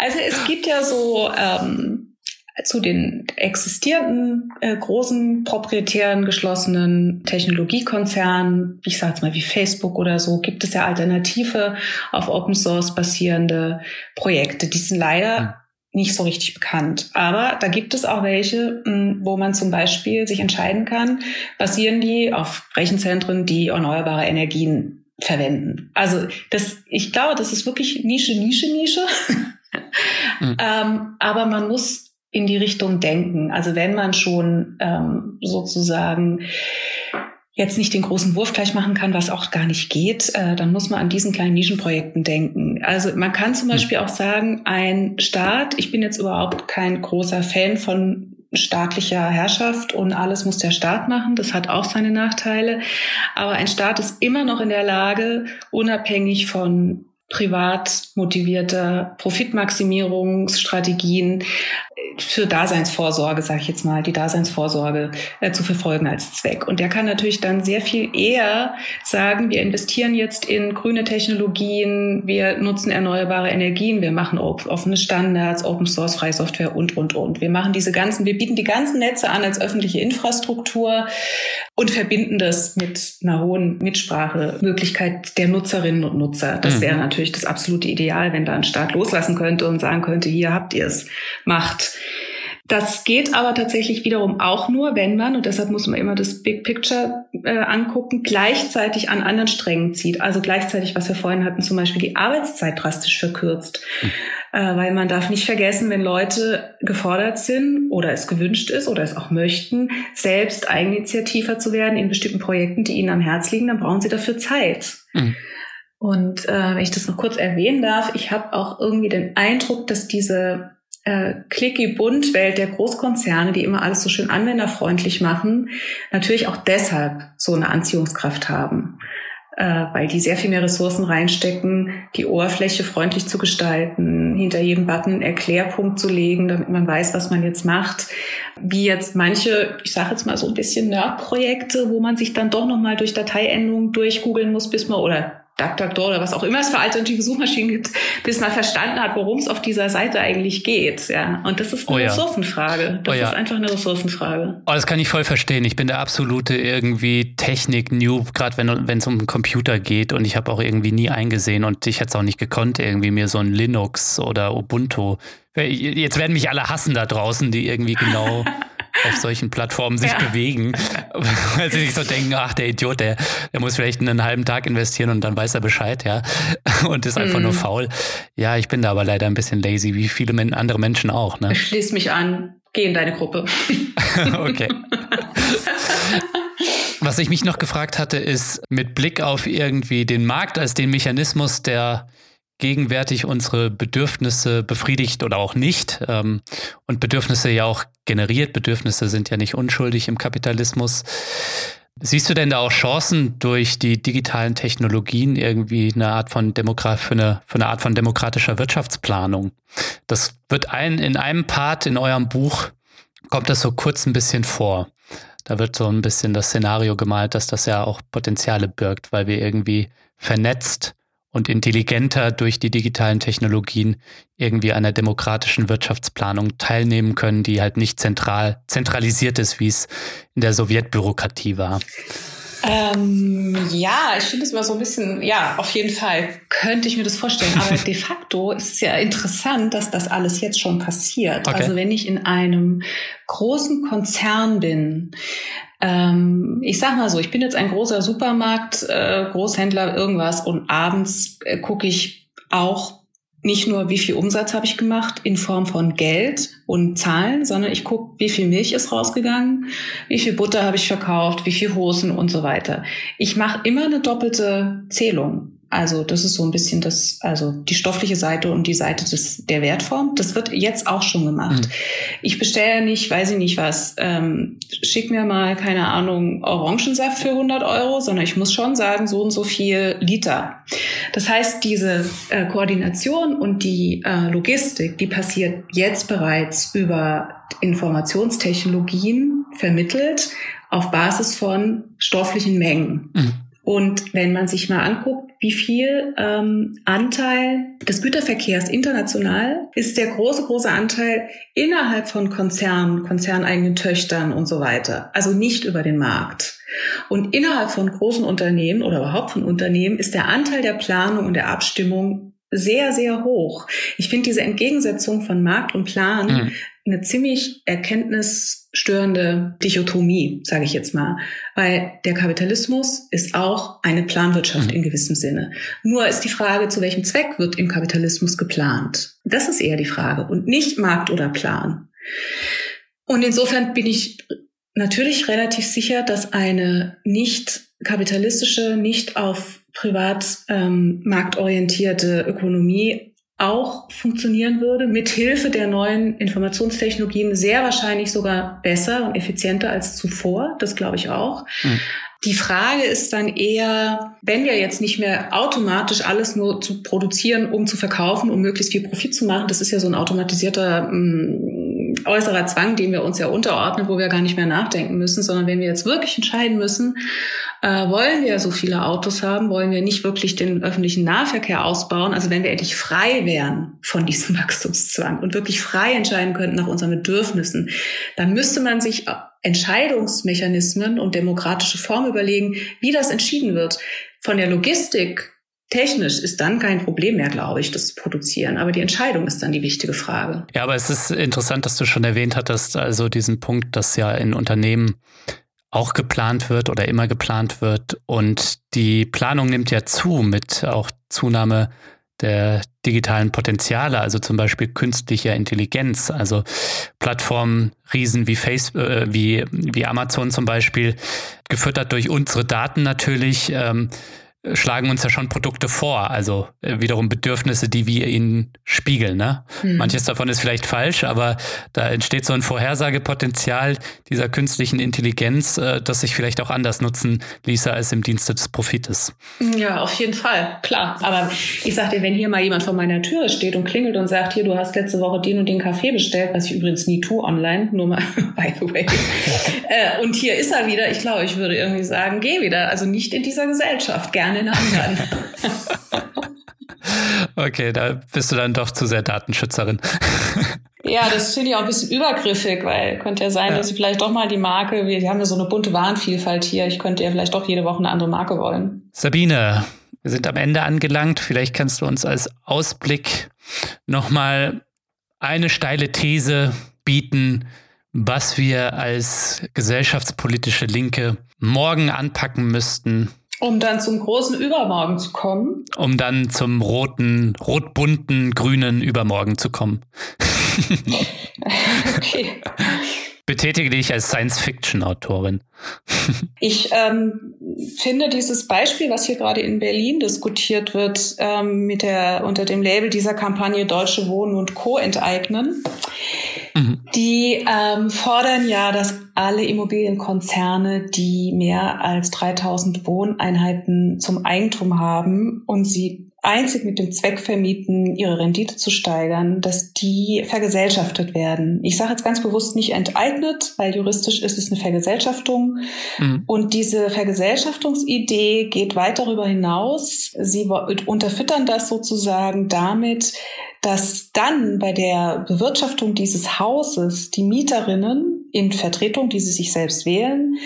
Also es gibt ja so ähm, zu den existierenden äh, großen proprietären geschlossenen Technologiekonzernen, ich sage jetzt mal wie Facebook oder so, gibt es ja alternative auf Open Source basierende Projekte. Die sind leider nicht so richtig bekannt. Aber da gibt es auch welche, hm, wo man zum Beispiel sich entscheiden kann, basieren die auf Rechenzentren, die erneuerbare Energien verwenden. Also das, ich glaube, das ist wirklich Nische, Nische, Nische. mhm. ähm, aber man muss in die Richtung denken. Also wenn man schon ähm, sozusagen jetzt nicht den großen Wurf gleich machen kann, was auch gar nicht geht, äh, dann muss man an diesen kleinen Nischenprojekten denken. Also man kann zum hm. Beispiel auch sagen, ein Staat, ich bin jetzt überhaupt kein großer Fan von staatlicher Herrschaft und alles muss der Staat machen. Das hat auch seine Nachteile. Aber ein Staat ist immer noch in der Lage, unabhängig von privat motivierter Profitmaximierungsstrategien für Daseinsvorsorge, sage ich jetzt mal, die Daseinsvorsorge äh, zu verfolgen als Zweck. Und der kann natürlich dann sehr viel eher sagen, wir investieren jetzt in grüne Technologien, wir nutzen erneuerbare Energien, wir machen offene Standards, Open Source, freie Software und, und, und. Wir machen diese ganzen, wir bieten die ganzen Netze an als öffentliche Infrastruktur und verbinden das mit einer hohen Mitsprachemöglichkeit der Nutzerinnen und Nutzer. Das mhm. wäre natürlich das absolute Ideal, wenn da ein Staat loslassen könnte und sagen könnte, hier habt ihr es, macht. Das geht aber tatsächlich wiederum auch nur, wenn man, und deshalb muss man immer das Big Picture äh, angucken, gleichzeitig an anderen Strängen zieht. Also gleichzeitig, was wir vorhin hatten, zum Beispiel die Arbeitszeit drastisch verkürzt. Mhm. Äh, weil man darf nicht vergessen, wenn Leute gefordert sind oder es gewünscht ist oder es auch möchten, selbst eigeninitiativer zu werden in bestimmten Projekten, die ihnen am Herz liegen, dann brauchen sie dafür Zeit. Mhm. Und äh, wenn ich das noch kurz erwähnen darf, ich habe auch irgendwie den Eindruck, dass diese äh, Clicky-Bunt-Welt der Großkonzerne, die immer alles so schön anwenderfreundlich machen, natürlich auch deshalb so eine Anziehungskraft haben. Äh, weil die sehr viel mehr Ressourcen reinstecken, die Oberfläche freundlich zu gestalten, hinter jedem Button einen Erklärpunkt zu legen, damit man weiß, was man jetzt macht. Wie jetzt manche, ich sage jetzt mal so ein bisschen Nerd-Projekte, wo man sich dann doch nochmal durch Dateiendungen durchgoogeln muss, bis man, oder DuckDuckDo oder was auch immer es für alternative Suchmaschinen gibt, bis man verstanden hat, worum es auf dieser Seite eigentlich geht. Ja, und das ist eine oh ja. Ressourcenfrage. Das oh ja. ist einfach eine Ressourcenfrage. Oh, das kann ich voll verstehen. Ich bin der absolute irgendwie Technik-Noob, gerade wenn es um den Computer geht. Und ich habe auch irgendwie nie eingesehen und ich hätte es auch nicht gekonnt, irgendwie mir so ein Linux oder Ubuntu. Jetzt werden mich alle hassen da draußen, die irgendwie genau auf solchen Plattformen sich ja. bewegen, weil sie sich so denken, ach, der Idiot, der, der muss vielleicht einen halben Tag investieren und dann weiß er Bescheid, ja, und ist einfach mm. nur mhm. faul. Ja, ich bin da aber leider ein bisschen lazy, wie viele andere Menschen auch. Ne? Schließ mich an, geh in deine Gruppe. okay. Was ich mich noch gefragt hatte, ist mit Blick auf irgendwie den Markt als den Mechanismus, der gegenwärtig unsere Bedürfnisse befriedigt oder auch nicht ähm, und Bedürfnisse ja auch generiert. Bedürfnisse sind ja nicht unschuldig im Kapitalismus. Siehst du denn da auch Chancen durch die digitalen Technologien irgendwie eine Art von Demokrat für eine, für eine Art von demokratischer Wirtschaftsplanung? Das wird ein, in einem Part in eurem Buch kommt das so kurz ein bisschen vor. Da wird so ein bisschen das Szenario gemalt, dass das ja auch Potenziale birgt, weil wir irgendwie vernetzt und intelligenter durch die digitalen Technologien irgendwie der demokratischen Wirtschaftsplanung teilnehmen können, die halt nicht zentral, zentralisiert ist, wie es in der Sowjetbürokratie war. Ähm, ja, ich finde es immer so ein bisschen, ja, auf jeden Fall könnte ich mir das vorstellen. Aber de facto ist es ja interessant, dass das alles jetzt schon passiert. Okay. Also wenn ich in einem großen Konzern bin, ähm, ich sag mal so, ich bin jetzt ein großer Supermarkt, äh, Großhändler, irgendwas und abends äh, gucke ich auch nicht nur, wie viel Umsatz habe ich gemacht in Form von Geld und Zahlen, sondern ich gucke, wie viel Milch ist rausgegangen, wie viel Butter habe ich verkauft, wie viel Hosen und so weiter. Ich mache immer eine doppelte Zählung. Also das ist so ein bisschen das, also die stoffliche Seite und die Seite des, der Wertform. Das wird jetzt auch schon gemacht. Mhm. Ich bestelle nicht, weiß ich nicht was, ähm, schick mir mal, keine Ahnung, Orangensaft für 100 Euro, sondern ich muss schon sagen, so und so viel Liter. Das heißt, diese äh, Koordination und die äh, Logistik, die passiert jetzt bereits über Informationstechnologien vermittelt auf Basis von stofflichen Mengen. Mhm. Und wenn man sich mal anguckt, wie viel ähm, Anteil des Güterverkehrs international ist der große, große Anteil innerhalb von Konzernen, konzerneigenen Töchtern und so weiter. Also nicht über den Markt. Und innerhalb von großen Unternehmen oder überhaupt von Unternehmen ist der Anteil der Planung und der Abstimmung sehr, sehr hoch. Ich finde diese Entgegensetzung von Markt und Plan mhm. eine ziemlich erkenntnisstörende Dichotomie, sage ich jetzt mal. Weil der Kapitalismus ist auch eine Planwirtschaft mhm. in gewissem Sinne. Nur ist die Frage, zu welchem Zweck wird im Kapitalismus geplant? Das ist eher die Frage und nicht Markt oder Plan. Und insofern bin ich natürlich relativ sicher, dass eine nicht kapitalistische, nicht auf privat ähm, marktorientierte Ökonomie auch funktionieren würde, mit Hilfe der neuen Informationstechnologien sehr wahrscheinlich sogar besser und effizienter als zuvor. Das glaube ich auch. Mhm. Die Frage ist dann eher, wenn wir jetzt nicht mehr automatisch alles nur zu produzieren, um zu verkaufen, um möglichst viel Profit zu machen, das ist ja so ein automatisierter mh, mm, äußerer Zwang, den wir uns ja unterordnen, wo wir gar nicht mehr nachdenken müssen, sondern wenn wir jetzt wirklich entscheiden müssen, äh, wollen wir so viele Autos haben, wollen wir nicht wirklich den öffentlichen Nahverkehr ausbauen. Also wenn wir endlich frei wären von diesem Wachstumszwang und wirklich frei entscheiden könnten nach unseren Bedürfnissen, dann müsste man sich Entscheidungsmechanismen und demokratische Formen überlegen, wie das entschieden wird. Von der Logistik Technisch ist dann kein Problem mehr, glaube ich, das zu produzieren. Aber die Entscheidung ist dann die wichtige Frage. Ja, aber es ist interessant, dass du schon erwähnt hattest, also diesen Punkt, dass ja in Unternehmen auch geplant wird oder immer geplant wird. Und die Planung nimmt ja zu mit auch Zunahme der digitalen Potenziale, also zum Beispiel künstlicher Intelligenz, also Plattformen, Riesen wie Facebook, äh, wie, wie Amazon zum Beispiel, gefüttert durch unsere Daten natürlich, ähm, schlagen uns ja schon Produkte vor, also äh, wiederum Bedürfnisse, die wir ihnen spiegeln. Ne? Mhm. Manches davon ist vielleicht falsch, aber da entsteht so ein Vorhersagepotenzial dieser künstlichen Intelligenz, äh, das sich vielleicht auch anders nutzen ließe als im Dienste des Profites. Ja, auf jeden Fall, klar. Aber ich sag dir, wenn hier mal jemand vor meiner Tür steht und klingelt und sagt, hier, du hast letzte Woche den und den Kaffee bestellt, was ich übrigens nie tue online, nur mal by the way. äh, und hier ist er wieder. Ich glaube, ich würde irgendwie sagen, geh wieder. Also nicht in dieser Gesellschaft, gerne gerne in anderen. okay, da bist du dann doch zu sehr Datenschützerin. Ja, das finde ich auch ein bisschen übergriffig, weil könnte ja sein, ja. dass sie vielleicht doch mal die Marke, wir haben ja so eine bunte Warenvielfalt hier, ich könnte ja vielleicht doch jede Woche eine andere Marke wollen. Sabine, wir sind am Ende angelangt. Vielleicht kannst du uns als Ausblick nochmal eine steile These bieten, was wir als gesellschaftspolitische Linke morgen anpacken müssten, um dann zum großen Übermorgen zu kommen. Um dann zum roten, rot-bunten, grünen Übermorgen zu kommen. okay. Betätige dich als Science-Fiction-Autorin. ich ähm, finde dieses Beispiel, was hier gerade in Berlin diskutiert wird, ähm, mit der, unter dem Label dieser Kampagne Deutsche Wohnen und Co. enteignen, mhm. die ähm, fordern ja, dass alle Immobilienkonzerne, die mehr als 3000 Wohneinheiten zum Eigentum haben und sie einzig mit dem Zweck vermieten, ihre Rendite zu steigern, dass die vergesellschaftet werden. Ich sage jetzt ganz bewusst nicht enteignet, weil juristisch ist es eine Vergesellschaftung. Mhm. Und diese Vergesellschaftungsidee geht weit darüber hinaus. Sie unterfüttern das sozusagen damit, dass dann bei der Bewirtschaftung dieses Hauses die Mieterinnen in Vertretung, die sie sich selbst wählen,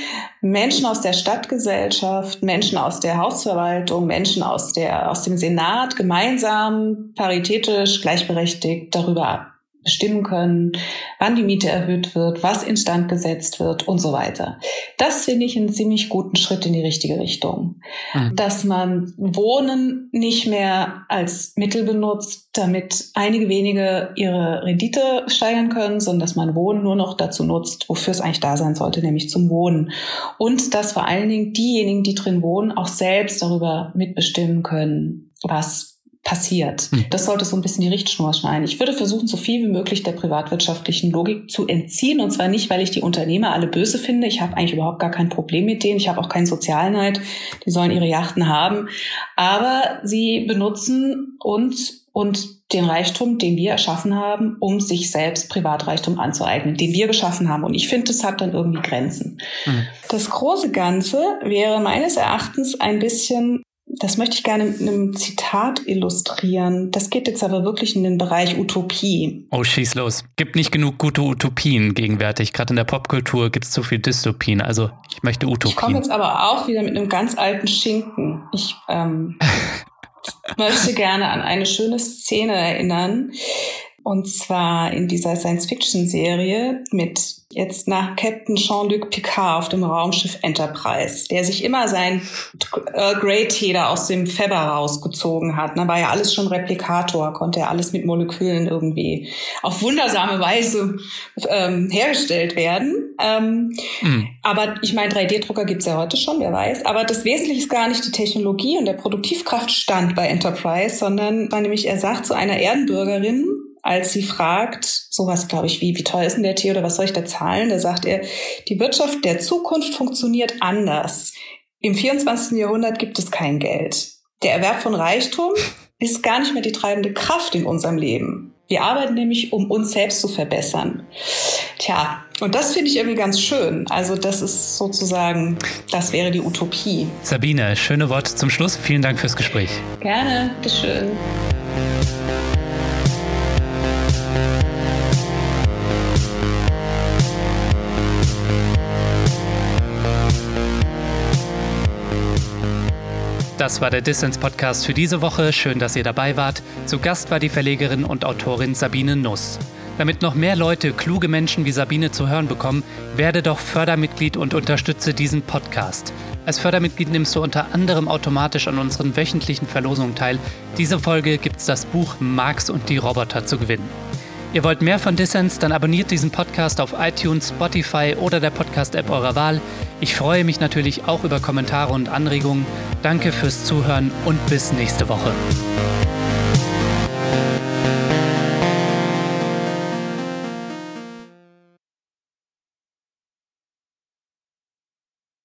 Menschen aus der Stadtgesellschaft, Menschen aus der Hausverwaltung, Menschen aus der, aus dem Senat gemeinsam paritätisch gleichberechtigt darüber bestimmen können, wann die Miete erhöht wird, was instand gesetzt wird und so weiter. Das finde ich einen ziemlich guten Schritt in die richtige Richtung. Mhm. Dass man Wohnen nicht mehr als Mittel benutzt, damit einige wenige ihre Rendite steigern können, sondern dass man Wohnen nur noch dazu nutzt, wofür es eigentlich da sein sollte, nämlich zum Wohnen. Und dass vor allen Dingen diejenigen, die drin wohnen, auch selbst darüber mitbestimmen können, was passiert. Hm. Das sollte so ein bisschen die Richtschnur schneiden. Ich würde versuchen, so viel wie möglich der privatwirtschaftlichen Logik zu entziehen. Und zwar nicht, weil ich die Unternehmer alle böse finde. Ich habe eigentlich überhaupt gar kein Problem mit denen. Ich habe auch keinen Sozialneid. Die sollen ihre Yachten haben. Aber sie benutzen uns und den Reichtum, den wir erschaffen haben, um sich selbst Privatreichtum anzueignen, den wir geschaffen haben. Und ich finde, das hat dann irgendwie Grenzen. Mhm. Das große Ganze wäre meines Erachtens ein bisschen das möchte ich gerne mit einem Zitat illustrieren. Das geht jetzt aber wirklich in den Bereich Utopie. Oh, schieß los. Gibt nicht genug gute Utopien gegenwärtig. Gerade in der Popkultur gibt es zu viel Dystopien. Also ich möchte Utopien. Ich komme jetzt aber auch wieder mit einem ganz alten Schinken. Ich, ähm, möchte gerne an eine schöne Szene erinnern. Und zwar in dieser Science-Fiction-Serie mit jetzt nach Captain Jean-Luc Picard auf dem Raumschiff Enterprise, der sich immer sein Earl Grey Tee da aus dem Febber rausgezogen hat. Da war ja alles schon Replikator, konnte ja alles mit Molekülen irgendwie auf wundersame Weise ähm, hergestellt werden. Ähm, mhm. Aber ich meine, 3D-Drucker gibt's ja heute schon, wer weiß. Aber das Wesentliche ist gar nicht die Technologie und der Produktivkraftstand bei Enterprise, sondern war nämlich, er sagt zu einer Erdenbürgerin, als sie fragt, sowas glaube ich wie, wie teuer ist denn der Tee oder was soll ich da zahlen? Da sagt er, die Wirtschaft der Zukunft funktioniert anders. Im 24. Jahrhundert gibt es kein Geld. Der Erwerb von Reichtum ist gar nicht mehr die treibende Kraft in unserem Leben. Wir arbeiten nämlich, um uns selbst zu verbessern. Tja, und das finde ich irgendwie ganz schön. Also das ist sozusagen, das wäre die Utopie. Sabine, schöne Worte zum Schluss. Vielen Dank fürs Gespräch. Gerne, bitteschön. Das war der Dissens Podcast für diese Woche. Schön, dass ihr dabei wart. Zu Gast war die Verlegerin und Autorin Sabine Nuss. Damit noch mehr Leute, kluge Menschen wie Sabine zu hören bekommen, werde doch Fördermitglied und unterstütze diesen Podcast. Als Fördermitglied nimmst du unter anderem automatisch an unseren wöchentlichen Verlosungen teil. Diese Folge gibt's das Buch Marx und die Roboter zu gewinnen. Ihr wollt mehr von Dissens, dann abonniert diesen Podcast auf iTunes, Spotify oder der Podcast-App eurer Wahl. Ich freue mich natürlich auch über Kommentare und Anregungen. Danke fürs Zuhören und bis nächste Woche.